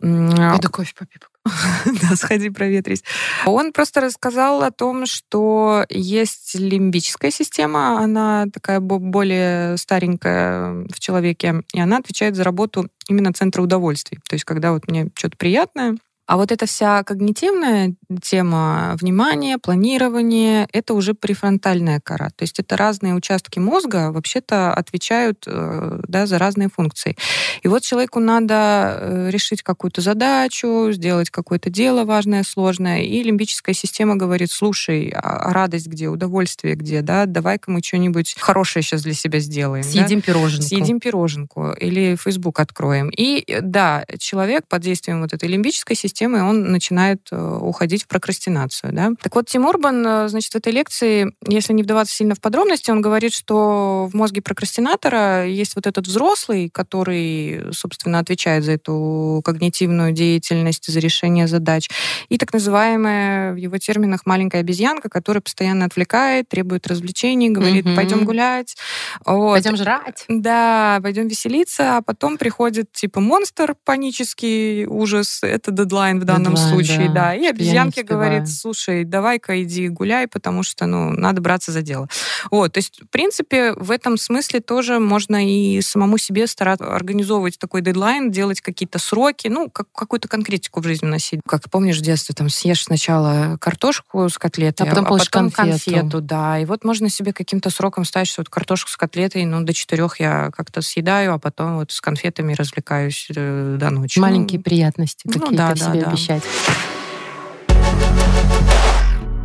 Пойду кофе попью. да, сходи проветрись. Он просто рассказал о том, что есть лимбическая система, она такая более старенькая в человеке, и она отвечает за работу именно центра удовольствий. То есть, когда вот мне что-то приятное, а вот эта вся когнитивная тема внимания, планирования, это уже префронтальная кора. То есть это разные участки мозга вообще-то отвечают э, да, за разные функции. И вот человеку надо э, решить какую-то задачу, сделать какое-то дело важное, сложное, и лимбическая система говорит, слушай, а радость где, удовольствие где, да, давай-ка мы что-нибудь хорошее сейчас для себя сделаем. Съедим да? пироженку. Съедим пироженку. Или Facebook откроем. И да, человек под действием вот этой лимбической системы он начинает э, уходить в прокрастинацию. Да? Так вот, Тим Урбан, э, значит, в этой лекции, если не вдаваться сильно в подробности, он говорит, что в мозге прокрастинатора есть вот этот взрослый, который, собственно, отвечает за эту когнитивную деятельность, за решение задач, и так называемая в его терминах маленькая обезьянка, которая постоянно отвлекает, требует развлечений, говорит, угу. пойдем гулять. Вот. Пойдем жрать. Да, пойдем веселиться, а потом приходит типа монстр, панический ужас, это дедлайн в данном дедлайн, случае, да. да. И обезьянке говорит, слушай, давай-ка иди гуляй, потому что, ну, надо браться за дело. Вот, то есть, в принципе, в этом смысле тоже можно и самому себе стараться организовывать такой дедлайн, делать какие-то сроки, ну, как, какую-то конкретику в жизни носить. Как помнишь в детстве, там, съешь сначала картошку с котлетой, а потом, а потом конфету. конфету, да. И вот можно себе каким-то сроком ставить, что вот картошку с котлетой, ну, до четырех я как-то съедаю, а потом вот с конфетами развлекаюсь э, до ночи. Маленькие ну, приятности какие-то ну, да, себе да, обещать.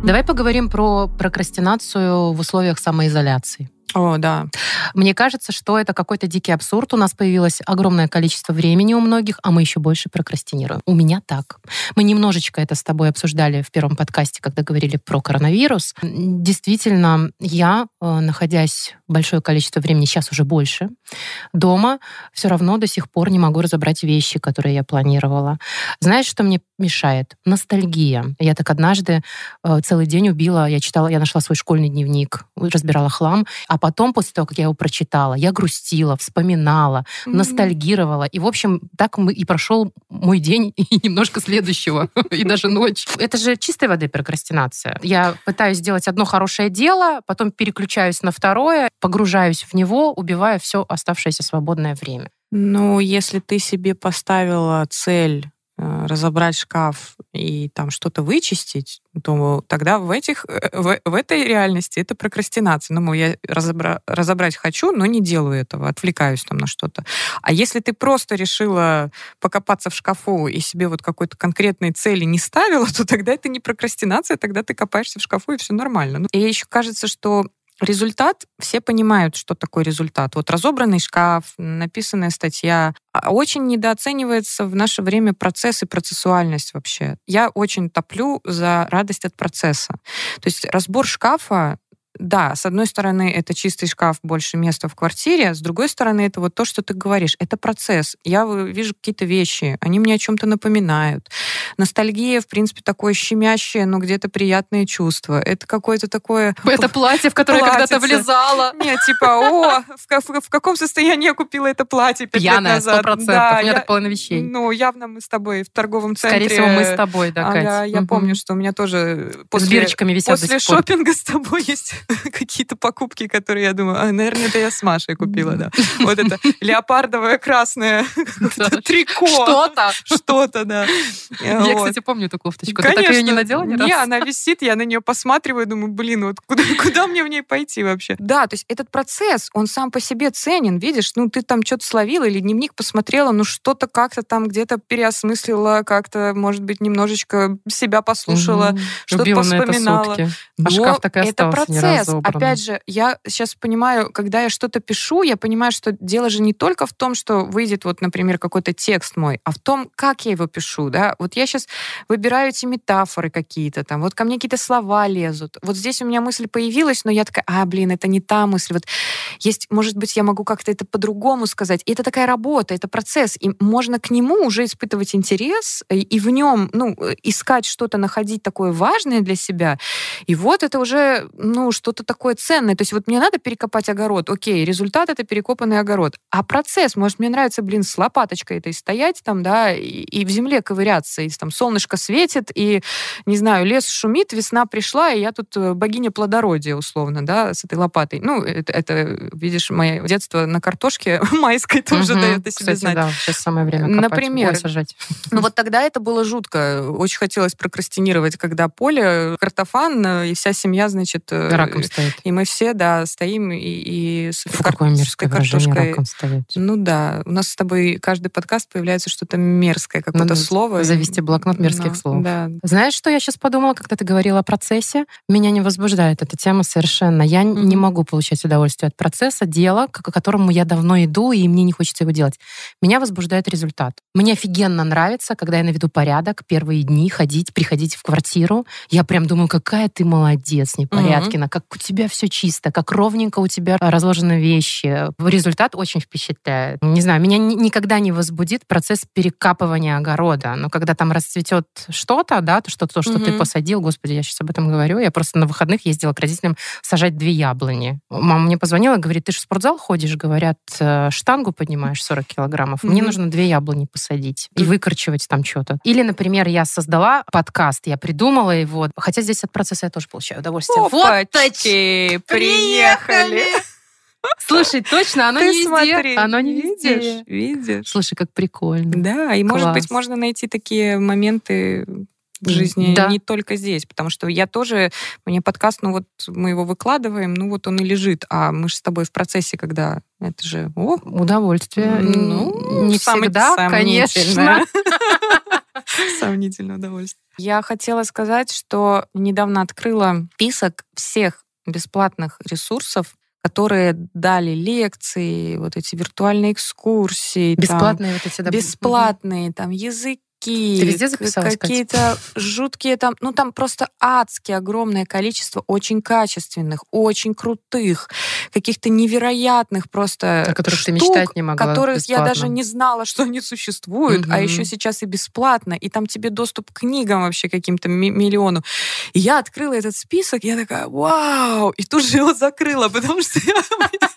Давай поговорим про прокрастинацию в условиях самоизоляции. О, да. Мне кажется, что это какой-то дикий абсурд. У нас появилось огромное количество времени у многих, а мы еще больше прокрастинируем. У меня так. Мы немножечко это с тобой обсуждали в первом подкасте, когда говорили про коронавирус. Действительно, я, э, находясь большое количество времени, сейчас уже больше, дома, все равно до сих пор не могу разобрать вещи, которые я планировала. Знаешь, что мне мешает? Ностальгия. Я так однажды э, целый день убила, я читала, я нашла свой школьный дневник, разбирала хлам, а потом, после того, как я его прочитала, я грустила, вспоминала, mm-hmm. ностальгировала. И, в общем, так и прошел мой день и немножко следующего, и даже ночь. Это же чистой воды прокрастинация. Я пытаюсь сделать одно хорошее дело, потом переключаюсь на второе, погружаюсь в него, убивая все оставшееся свободное время. Ну, если ты себе поставила цель разобрать шкаф и там что-то вычистить, то тогда в, этих, э, в, в этой реальности это прокрастинация. Ну, я разобра, разобрать хочу, но не делаю этого, отвлекаюсь там на что-то. А если ты просто решила покопаться в шкафу и себе вот какой-то конкретной цели не ставила, то тогда это не прокрастинация, тогда ты копаешься в шкафу, и все нормально. Ну, и еще кажется, что Результат, все понимают, что такое результат. Вот разобранный шкаф, написанная статья. А очень недооценивается в наше время процесс и процессуальность вообще. Я очень топлю за радость от процесса. То есть разбор шкафа да, с одной стороны, это чистый шкаф, больше места в квартире, а с другой стороны, это вот то, что ты говоришь. Это процесс. Я вижу какие-то вещи, они мне о чем-то напоминают. Ностальгия, в принципе, такое щемящее, но где-то приятное чувство. Это какое-то такое... Это платье, в которое когда-то влезала. Нет, типа, о, в, в, каком состоянии я купила это платье пять Пьяная, лет назад. процентов. Да, У меня я, так половина вещей. Ну, явно мы с тобой в торговом центре. Скорее всего, мы с тобой, да, Катя. А, я, я угу. помню, что у меня тоже после, с бирочками висят после шопинга с тобой есть какие-то покупки, которые я думаю, а, наверное, это я с Машей купила, да. Вот это леопардовое красное трико. Что-то. Что-то, да. Я, кстати, помню эту кофточку. Ты так ее не надела ни Не, она висит, я на нее посматриваю, думаю, блин, вот куда, мне в ней пойти вообще? Да, то есть этот процесс, он сам по себе ценен, видишь, ну ты там что-то словила или дневник посмотрела, ну что-то как-то там где-то переосмыслила, как-то, может быть, немножечко себя послушала, что-то вспоминала. А шкаф так и это процесс. Опять же, я сейчас понимаю, когда я что-то пишу, я понимаю, что дело же не только в том, что выйдет вот, например, какой-то текст мой, а в том, как я его пишу, да. Вот я сейчас выбираю эти метафоры какие-то там, вот ко мне какие-то слова лезут. Вот здесь у меня мысль появилась, но я такая, а, блин, это не та мысль. Вот есть, может быть, я могу как-то это по-другому сказать. И это такая работа, это процесс. И можно к нему уже испытывать интерес и, и в нем, ну, искать что-то, находить такое важное для себя. И вот это уже, ну, что-то такое ценное. То есть вот мне надо перекопать огород, окей, результат — это перекопанный огород. А процесс, может, мне нравится, блин, с лопаточкой этой стоять там, да, и, и в земле ковыряться, и там солнышко светит, и, не знаю, лес шумит, весна пришла, и я тут э, богиня плодородия, условно, да, с этой лопатой. Ну, это, это видишь, мое детство на картошке майской тоже угу, дает о себе кстати, знать. да, сейчас самое время копать, Например, сажать. Ну вот тогда это было жутко. Очень хотелось прокрастинировать, когда поле, картофан, э, и вся семья, значит... Э, раком стоит. И мы все, да, стоим и, и с Фу, кар... какое мерзкое картошкой. раком стоять. Ну да, у нас с тобой каждый подкаст появляется что-то мерзкое, какое-то слово. Завести блокнот мерзких ну, слов. Да. Знаешь, что я сейчас подумала, когда ты говорила о процессе? Меня не возбуждает эта тема совершенно. Я mm-hmm. не могу получать удовольствие от процесса, дела, к которому я давно иду, и мне не хочется его делать. Меня возбуждает результат. Мне офигенно нравится, когда я наведу порядок, первые дни ходить, приходить в квартиру. Я прям думаю, какая ты молодец, Непорядкина, mm-hmm. как у тебя все чисто, как ровненько у тебя разложены вещи. Результат очень впечатляет. Не знаю, меня никогда не возбудит процесс перекапывания огорода. Но когда там расцветет что-то, да, то, что, то, что mm-hmm. ты посадил, господи, я сейчас об этом говорю, я просто на выходных ездила к родителям сажать две яблони. Мама мне позвонила, говорит, ты же в спортзал ходишь, говорят, э, штангу поднимаешь 40 килограммов, mm-hmm. мне нужно две яблони посадить и выкорчевать там что-то. Или, например, я создала подкаст, я придумала его, хотя здесь от процесса я тоже получаю удовольствие. Опачки, вот приехали! Слушай, точно, оно Ты не смотри, везде. Оно не везде. Видишь, видишь. Слушай, как прикольно. Да, и Класс. может быть можно найти такие моменты в жизни Да. не только здесь, потому что я тоже, мне подкаст, ну вот мы его выкладываем, ну вот он и лежит, а мы же с тобой в процессе, когда это же, о, Удовольствие. ну, не всегда, конечно. Сомнительное удовольствие. Я хотела сказать, что недавно открыла список всех бесплатных ресурсов, которые дали лекции, вот эти виртуальные экскурсии. там, Бесплатные вот эти... да, бесплатные, там, языки, Ты везде записалась, Катя? какие-то жуткие там, ну там просто адски огромное количество очень качественных, очень крутых, каких-то невероятных просто О которых ты штук, мечтать не могла которых я бесплатно. даже не знала, что они существуют, а Мгм. еще сейчас и бесплатно, и там тебе доступ к книгам вообще каким-то ми- миллиону. И я открыла этот список, я такая, вау, и тут же его закрыла, потому что я,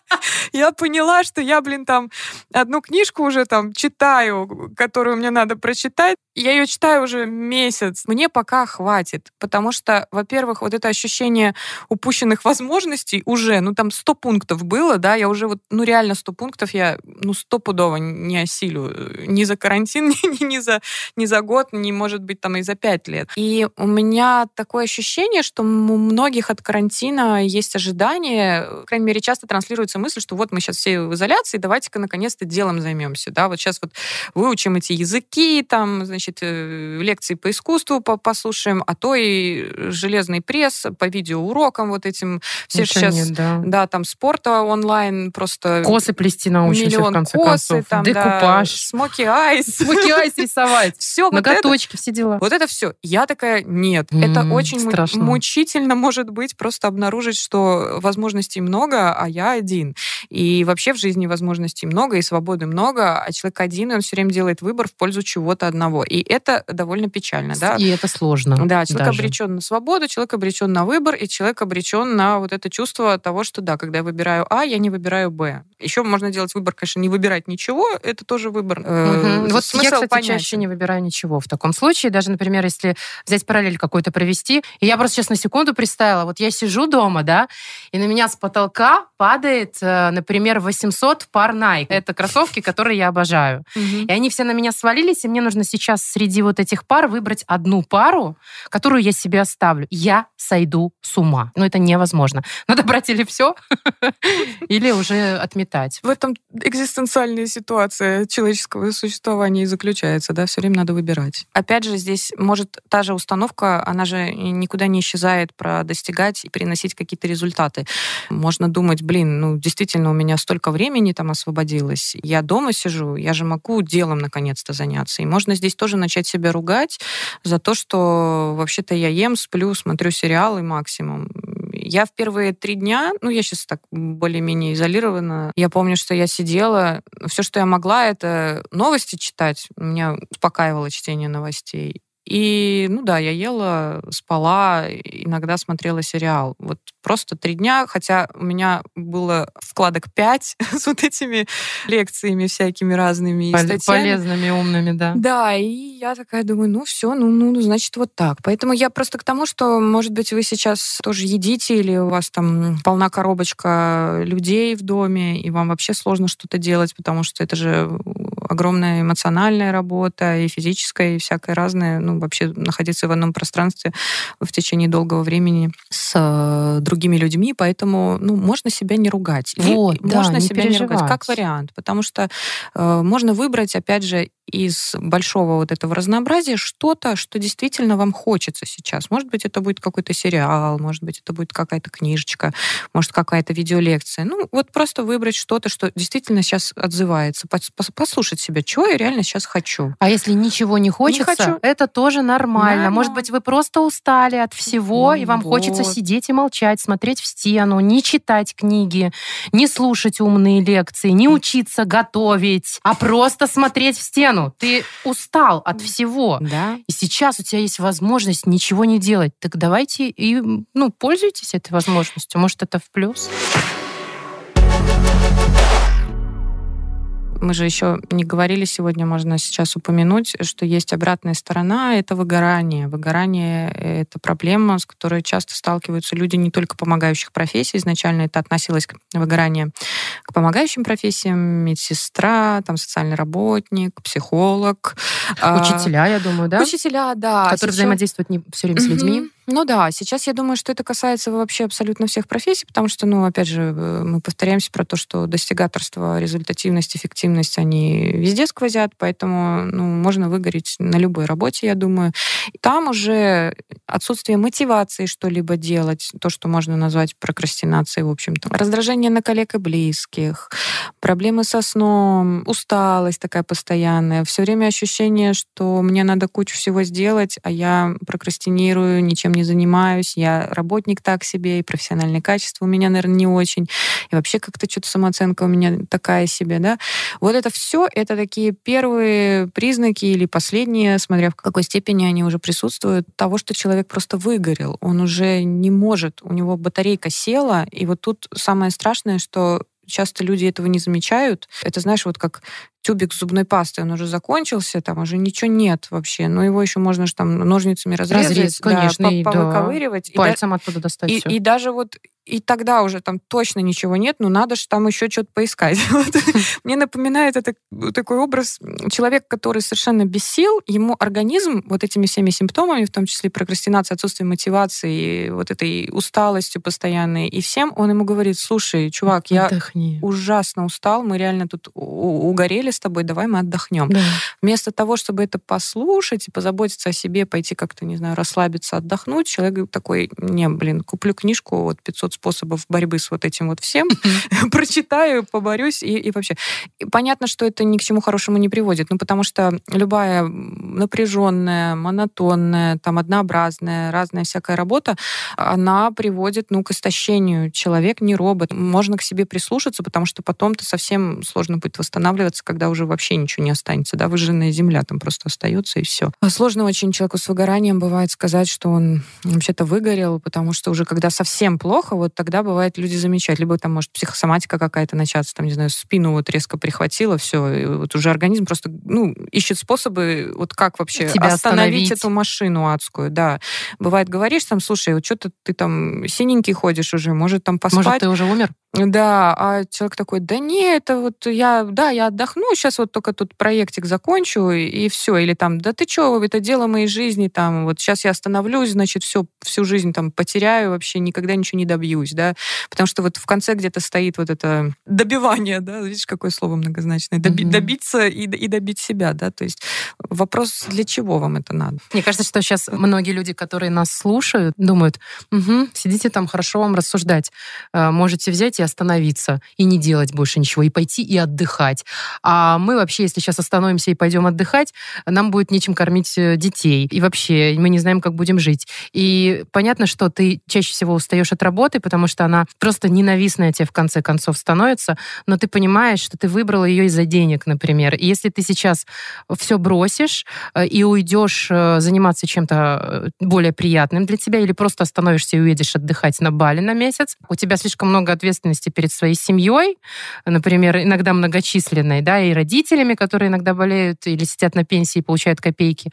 я поняла, что я, блин, там одну книжку уже там читаю, которую мне надо прочитать, читать. Я ее читаю уже месяц. Мне пока хватит, потому что, во-первых, вот это ощущение упущенных возможностей уже, ну там 100 пунктов было, да, я уже вот, ну реально 100 пунктов я, ну стопудово не осилю. Ни за карантин, ни, ни, за, ни за год, ни, может быть, там и за 5 лет. И у меня такое ощущение, что у многих от карантина есть ожидание, по крайней мере, часто транслируется мысль, что вот мы сейчас все в изоляции, давайте-ка наконец-то делом займемся, да, вот сейчас вот выучим эти языки, там, значит, э, лекции по искусству послушаем, а то и железный пресс по видеоурокам вот этим. Все Ничего сейчас, нет, да. да, там спорта онлайн просто... Косы плести научимся, в миллион конце косы, концов. там, Декупаж. да, смоки айс. Смоки айс рисовать. Все вот Ноготочки, все дела. вот это все. Я такая, нет. это очень мучительно может быть просто обнаружить, что возможностей много, а я один. И вообще в жизни возможностей много, и свободы много, а человек один, и он все время делает выбор в пользу чего-то одного. И это довольно печально, да? И это сложно. Да, человек даже. обречен на свободу, человек обречен на выбор, и человек обречен на вот это чувство того, что да, когда я выбираю А, я не выбираю Б. Еще можно делать выбор, конечно, не выбирать ничего, это тоже выбор. Мгм. Вот смысл я, кстати, понятен. чаще не выбираю ничего в таком случае. Даже, например, если взять параллель какой-то провести, и я просто сейчас на секунду представила, вот я сижу дома, да, и на меня с потолка падает, э, например, 800 пар Nike. Это кроссовки, которые я обожаю. Мгм. И они все на меня свалились, и мне нужно сейчас среди вот этих пар выбрать одну пару, которую я себе оставлю. Я сойду с ума. Но это невозможно. Надо брать или все, или уже отметать. В этом экзистенциальная ситуация человеческого существования и заключается, да, все время надо выбирать. Опять же, здесь может та же установка, она же никуда не исчезает про достигать и приносить какие-то результаты. Можно думать, блин, ну действительно у меня столько времени там освободилось, я дома сижу, я же могу делом наконец-то заняться. И можно здесь тоже начать себя ругать за то, что вообще-то я ем, сплю, смотрю сериалы максимум. Я в первые три дня, ну, я сейчас так более-менее изолирована, я помню, что я сидела, все, что я могла, это новости читать. Меня успокаивало чтение новостей. И, ну да, я ела, спала, иногда смотрела сериал. Вот просто три дня, хотя у меня было вкладок пять с вот этими лекциями всякими разными Пол-. Полезными, умными, да. Да, и я такая думаю, ну все, ну, ну, ну, значит, вот так. Поэтому я просто к тому, что, может быть, вы сейчас тоже едите, или у вас там полна коробочка людей в доме, и вам вообще сложно что-то делать, потому что это же огромная эмоциональная работа, и физическая, и всякое разное. Ну, вообще находиться в одном пространстве в течение долгого времени с э, другими людьми, поэтому, ну, можно себя не ругать. И Вот, да, можно не себя не ругать, как переживать. вариант, потому что э, можно выбрать, опять же, из большого вот этого разнообразия что-то, что действительно вам хочется сейчас. Может быть, это будет какой-то сериал, может быть, это будет какая-то книжечка, может, какая-то видеолекция. Ну, вот просто выбрать что-то, что действительно сейчас отзывается, пос- пос- послушать себя, чего я реально сейчас хочу. А если ничего не хочется, хочу. это тоже нормально. Нормально. Может быть, вы просто устали от всего, и вам хочется Вот. сидеть и молчать, смотреть в стену, не читать книги, не слушать умные лекции, не учиться готовить, а просто смотреть в стену. Ты устал от всего. Да. И сейчас у тебя есть возможность ничего не делать. Так давайте и ну, пользуйтесь этой возможностью. Может, это в плюс. Мы же еще не говорили сегодня, можно сейчас упомянуть, что есть обратная сторона, это выгорание. Выгорание — это проблема, с которой часто сталкиваются люди не только помогающих профессий. Изначально это относилось к выгоранию к помогающим профессиям, медсестра, там, социальный работник, психолог. а, Учителя, я думаю, да? Учителя, да. Которые Сейчас- взаимодействуют не все время с людьми. Ну да, сейчас я думаю, что это касается вообще абсолютно всех профессий, потому что, ну, опять же, э, мы повторяемся про то, что достигаторство, результативность, эффективность, они везде сквозят, поэтому, ну, можно выгореть на любой работе, я думаю. Там уже отсутствие мотивации что-либо делать, то, что можно назвать прокрастинацией, в общем-то. Раздражение на коллег и близких, проблемы со сном, усталость такая постоянная, все время ощущение, что мне надо кучу всего сделать, а я прокрастинирую, ничем не занимаюсь, я работник так себе, и профессиональные качества у меня, наверное, не очень, и вообще как-то что-то самооценка у меня такая себе, да. Вот это все, это такие первые признаки или последние, смотря в какой степени они уже присутствуют, того, что человек просто выгорел, он уже не может, у него батарейка села, и вот тут самое страшное, что часто люди этого не замечают. Это, знаешь, вот как тюбик с зубной пастой, он уже закончился, там уже ничего нет вообще, но его еще можно же там ножницами разрезать, Разрез, да, конечно, и да. повыковыривать. И да- Пальцем оттуда достать и, всё. и даже вот и тогда уже там точно ничего нет, но надо же там еще что-то поискать. Мне напоминает это такой образ человека, который совершенно без сил, ему организм вот этими всеми симптомами, в том числе прокрастинация, отсутствие мотивации, вот этой усталостью постоянной, и всем он ему говорит, слушай, чувак, я ужасно устал, мы реально тут угорели с тобой, давай мы отдохнем. Да. Вместо того, чтобы это послушать и позаботиться о себе, пойти как-то, не знаю, расслабиться, отдохнуть, человек такой, не, блин, куплю книжку, вот 500 способов борьбы с вот этим вот всем, прочитаю, поборюсь и, и вообще. И понятно, что это ни к чему хорошему не приводит, ну, потому что любая напряженная, монотонная, там, однообразная, разная всякая работа, она приводит, ну, к истощению. Человек не робот. Можно к себе прислушаться, потому что потом-то совсем сложно будет восстанавливаться, когда уже вообще ничего не останется, да, выжженная земля там просто остается и все. Сложно очень человеку с выгоранием бывает сказать, что он вообще-то выгорел, потому что уже когда совсем плохо, вот тогда бывает люди замечают, либо там может психосоматика какая-то начаться, там, не знаю, спину вот резко прихватило, все, и вот уже организм просто, ну, ищет способы, вот как вообще Тебя остановить остановить. эту машину адскую, да. Бывает, говоришь там, слушай, вот что-то ты там синенький ходишь уже, может там поспать, Может, ты уже умер? Да, а человек такой, да не, это вот я, да, я отдохну, сейчас вот только тут проектик закончу, и, все. Или там, да ты что, это дело моей жизни, там, вот сейчас я остановлюсь, значит, все, всю жизнь там потеряю, вообще никогда ничего не добьюсь, да. Потому что вот в конце где-то стоит вот это добивание, да, видишь, какое слово многозначное, Доби- Мгм. добиться и, и добить себя, да, то есть вопрос, для чего вам это надо? Мне кажется, что сейчас многие люди, которые нас слушают, думают, «Мгм, сидите там, хорошо вам рассуждать. Э, Можете взять и остановиться, и не делать больше ничего, и пойти и отдыхать. А мы вообще, если сейчас остановимся и пойдем отдыхать, нам будет нечем кормить э, детей. И вообще, мы не знаем, как будем жить. И понятно, что ты чаще всего устаешь от работы, потому что она просто ненавистная тебе в конце концов становится, но ты понимаешь, что ты выбрала ее из-за денег, например. И если ты сейчас все бросишь э, и уйдешь э, заниматься чем-то более приятным для тебя, или просто остановишься и уедешь отдыхать на Бали на месяц, у тебя слишком много ответственности перед своей семьей, например, иногда многочисленной, да, и родителями, которые иногда болеют или сидят на пенсии и получают копейки,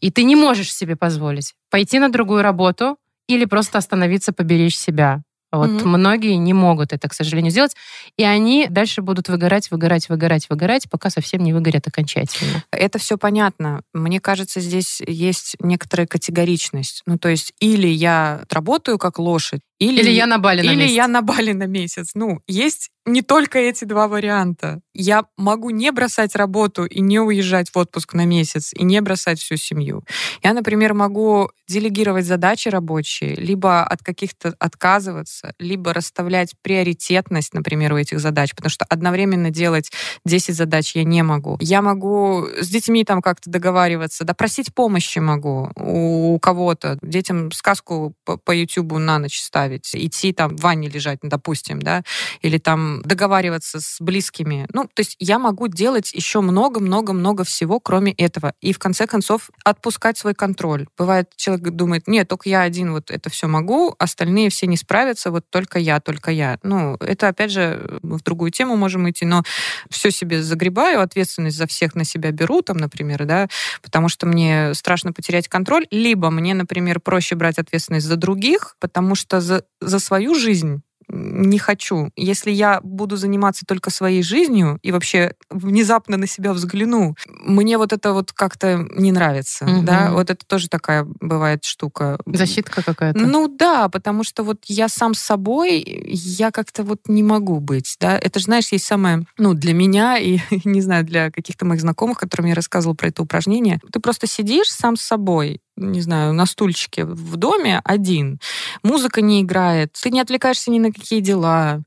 и ты не можешь себе позволить пойти на другую работу или просто остановиться, поберечь себя. Вот Мгм. многие не могут это, к сожалению, сделать, и они дальше будут выгорать, выгорать, выгорать, выгорать, пока совсем не выгорят окончательно. Это все понятно. Мне кажется, здесь есть некоторая категоричность. Ну, то есть или я работаю как лошадь, или, Или я на Бали на или месяц. я на Бали на месяц. Ну, есть не только эти два варианта. Я могу не бросать работу и не уезжать в отпуск на месяц, и не бросать всю семью. Я, например, могу делегировать задачи рабочие, либо от каких-то отказываться, либо расставлять приоритетность, например, у этих задач, потому что одновременно делать 10 задач я не могу. Я могу с детьми там как-то договариваться, да, просить помощи могу у кого-то, детям сказку по, по YouTube на ночь ставить, идти там в ванне лежать, ну, допустим, да, или там договариваться с близкими. Ну, то есть я могу делать еще много-много-много всего, кроме этого. И в конце концов отпускать свой контроль. Бывает, человек думает, нет, только я один вот это все могу, остальные все не справятся, вот только я, только я. Ну, это, опять же, в другую тему можем идти, но все себе загребаю, ответственность за всех на себя беру, там, например, да, потому что мне страшно потерять контроль, либо мне, например, проще брать ответственность за других, потому что за, за свою жизнь не хочу. Если я буду заниматься только своей жизнью и вообще внезапно на себя взгляну, мне вот это вот как-то не нравится. Мгм. Да? Вот это тоже такая бывает штука. Защитка какая-то. Ну да, потому что вот я сам с собой, я как-то вот не могу быть, да. Это же, знаешь, есть самое, ну, для меня и, не знаю, для каких-то моих знакомых, которым я рассказывала про это упражнение. Ты просто сидишь сам с собой, не знаю, на стульчике в доме один. Музыка не играет, ты не отвлекаешься ни на какие дела,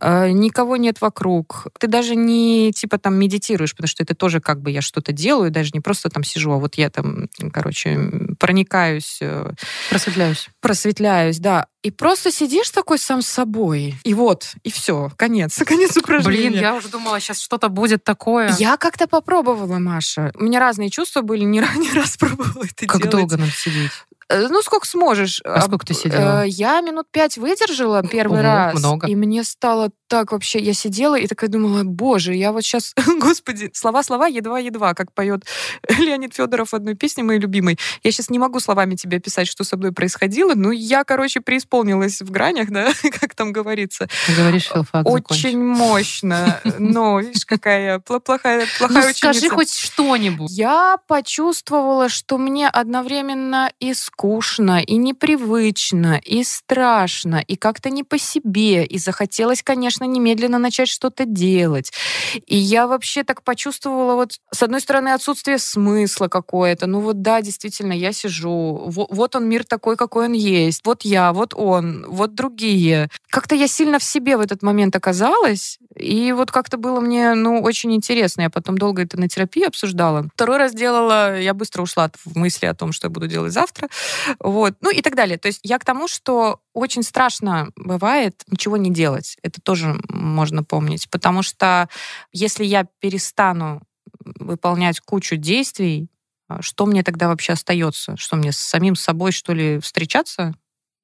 э, никого нет вокруг. Ты даже не, типа, там, медитируешь, потому что это тоже как бы я что-то делаю, даже не просто там сижу, а вот я там, короче, проникаюсь э, Просветляюсь. просветляюсь, да. И просто сидишь такой сам с собой. И вот, и все, конец, конец упражнения. Блин, я уже думала, сейчас что-то будет такое. Я как-то попробовала, Маша. У меня разные чувства были, не, не раз пробовала это Как делать. Долго надо сидеть? Э, Ну, сколько сможешь. А сколько ты сидела? Э, Я минут пять выдержала первый Ого, раз. много. И мне стало так вообще... Я сидела и такая думала, боже, я вот сейчас... Господи, слова-слова, едва-едва, как поет Леонид Федоров в одной песне моей любимой. Я сейчас не могу словами тебе описать, что со мной происходило, но я, короче, преисполнилась в гранях, да, как там говорится. Ты говоришь, филфак Очень мощно. Но, видишь, какая я пла- плохая, Ну, плохая скажи ученица. хоть что-нибудь. Я почувствовала, что мне одновременно и скучно, и непривычно, и страшно, и как-то не по себе, и захотелось, конечно, немедленно начать что-то делать. И я вообще так почувствовала, вот, с одной стороны, отсутствие смысла какое-то. Ну вот да, действительно, я сижу, во- вот он мир такой, какой он есть, вот я, вот он, вот другие. Как-то я сильно в себе в этот момент оказалась, и вот как-то было мне, ну, очень интересно. Я потом долго это на терапии обсуждала. Второй раз делала, я быстро ушла в мысли о том, что я буду делать завтра. Вот. Ну и так далее. То есть я к тому, что очень страшно бывает ничего не делать. Это тоже можно помнить. Потому что если я перестану выполнять кучу действий, а что мне тогда вообще остается? Что мне с самим собой, что ли, встречаться?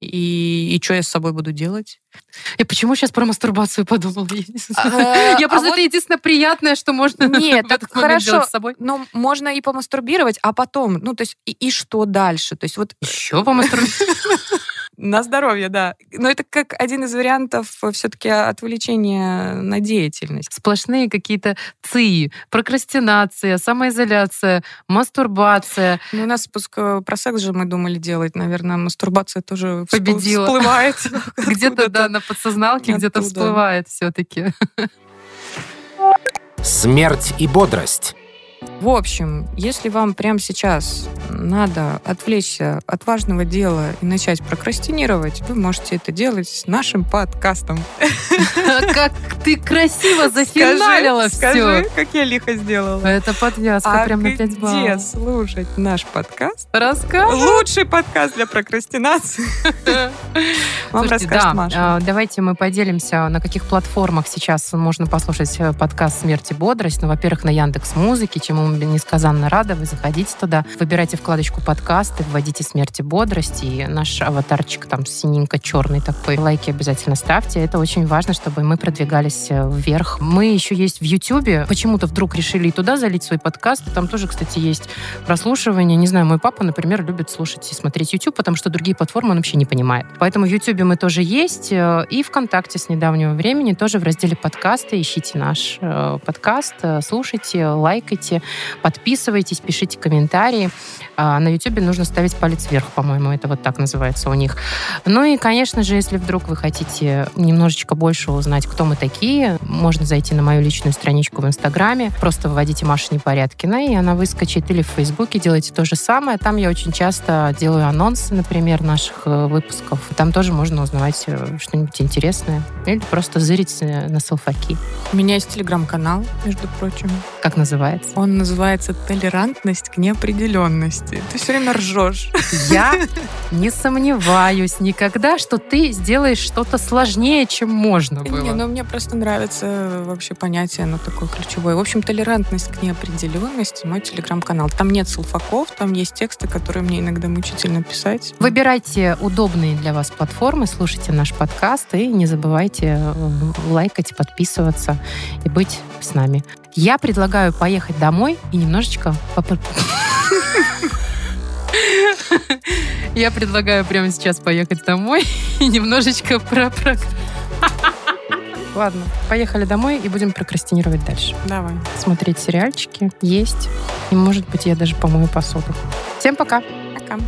И, и что я с собой буду делать? Я почему сейчас про мастурбацию подумала? Я. А, а просто это единственное приятное, что можно Нет, так хорошо. делать с собой. Ну, можно и помастурбировать, а потом, ну, то есть, и, и что дальше? То есть, вот Еще помастурбировать. на здоровье, да. Но это как один из вариантов все-таки отвлечения на деятельность. Сплошные какие-то ЦИ, прокрастинация, самоизоляция, мастурбация. Ну, у нас пуск- про секс же мы думали делать. Наверное, мастурбация тоже Победила. всплывает. Где-то, да, на подсозналке где-то всплывает все-таки. Смерть и бодрость. В общем, если вам прямо сейчас надо отвлечься от важного дела и начать прокрастинировать, вы можете это делать с нашим подкастом. Как ты красиво зафиналила Скажи, все. как я лихо сделала. Это подвязка А прям на 5 где баллов. слушать наш подкаст? Расскажи. Лучший подкаст для прокрастинации. Вам расскажет Маша. а, давайте мы поделимся, на каких платформах сейчас можно послушать э, подкаст «Смерть и бодрость». Ну, во-первых, на Яндекс Музыке, чему мы несказанно рады. Вы заходите туда, выбирайте вкладочку «Подкасты», вводите «Смерть и бодрость», и наш аватарчик там синенько-черный такой. Лайки обязательно ставьте. Это очень важно, чтобы мы продвигались э, вверх. Мы еще есть в Ютьюбе. Почему-то вдруг решили и туда залить свой подкаст. Там тоже, кстати, есть прослушивание. Не знаю, мой папа, например, любит слушать и смотреть YouTube, потому что другие платформы он вообще не понимает. Поэтому в YouTube мы тоже есть. э, И ВКонтакте с недавнего времени тоже в разделе подкасты. Ищите наш э, подкаст, слушайте, лайкайте, подписывайтесь, пишите комментарии. А на YouTube нужно ставить палец вверх, по-моему, это вот так называется у них. Ну и, конечно же, если вдруг вы хотите немножечко больше узнать, кто мы такие, можно зайти на мою личную страничку в Инстаграме, просто вводите Маша Непорядкина, и она выскочит, или в Фейсбуке делайте то же самое. Там я очень часто делаю анонсы, например, наших э, выпусков. Там тоже можно узнавать э, что-нибудь интересное. Или просто зырить э, на селфаки. У меня есть телеграм-канал, между прочим. Как называется? Он называется «Толерантность к неопределенности». Ты все время ржешь. Я не сомневаюсь никогда, что ты сделаешь что-то сложнее, чем можно было. Не, ну мне просто нравится вообще понятие, оно такое ключевое. В общем, толерантность к неопределенности, мой телеграм-канал. Там нет сулфаков, там есть тексты, которые мне иногда мучительно писать. Выбирайте удобные для вас платформы, слушайте наш подкаст и не забывайте э, лайкать, подписываться и быть с нами. Я предлагаю поехать домой и немножечко... Я предлагаю прямо сейчас поехать домой и немножечко про- Ладно, поехали домой и будем прокрастинировать дальше. Давай. Смотреть сериальчики, есть. И, может быть, я даже помою посуду. Всем пока! Пока.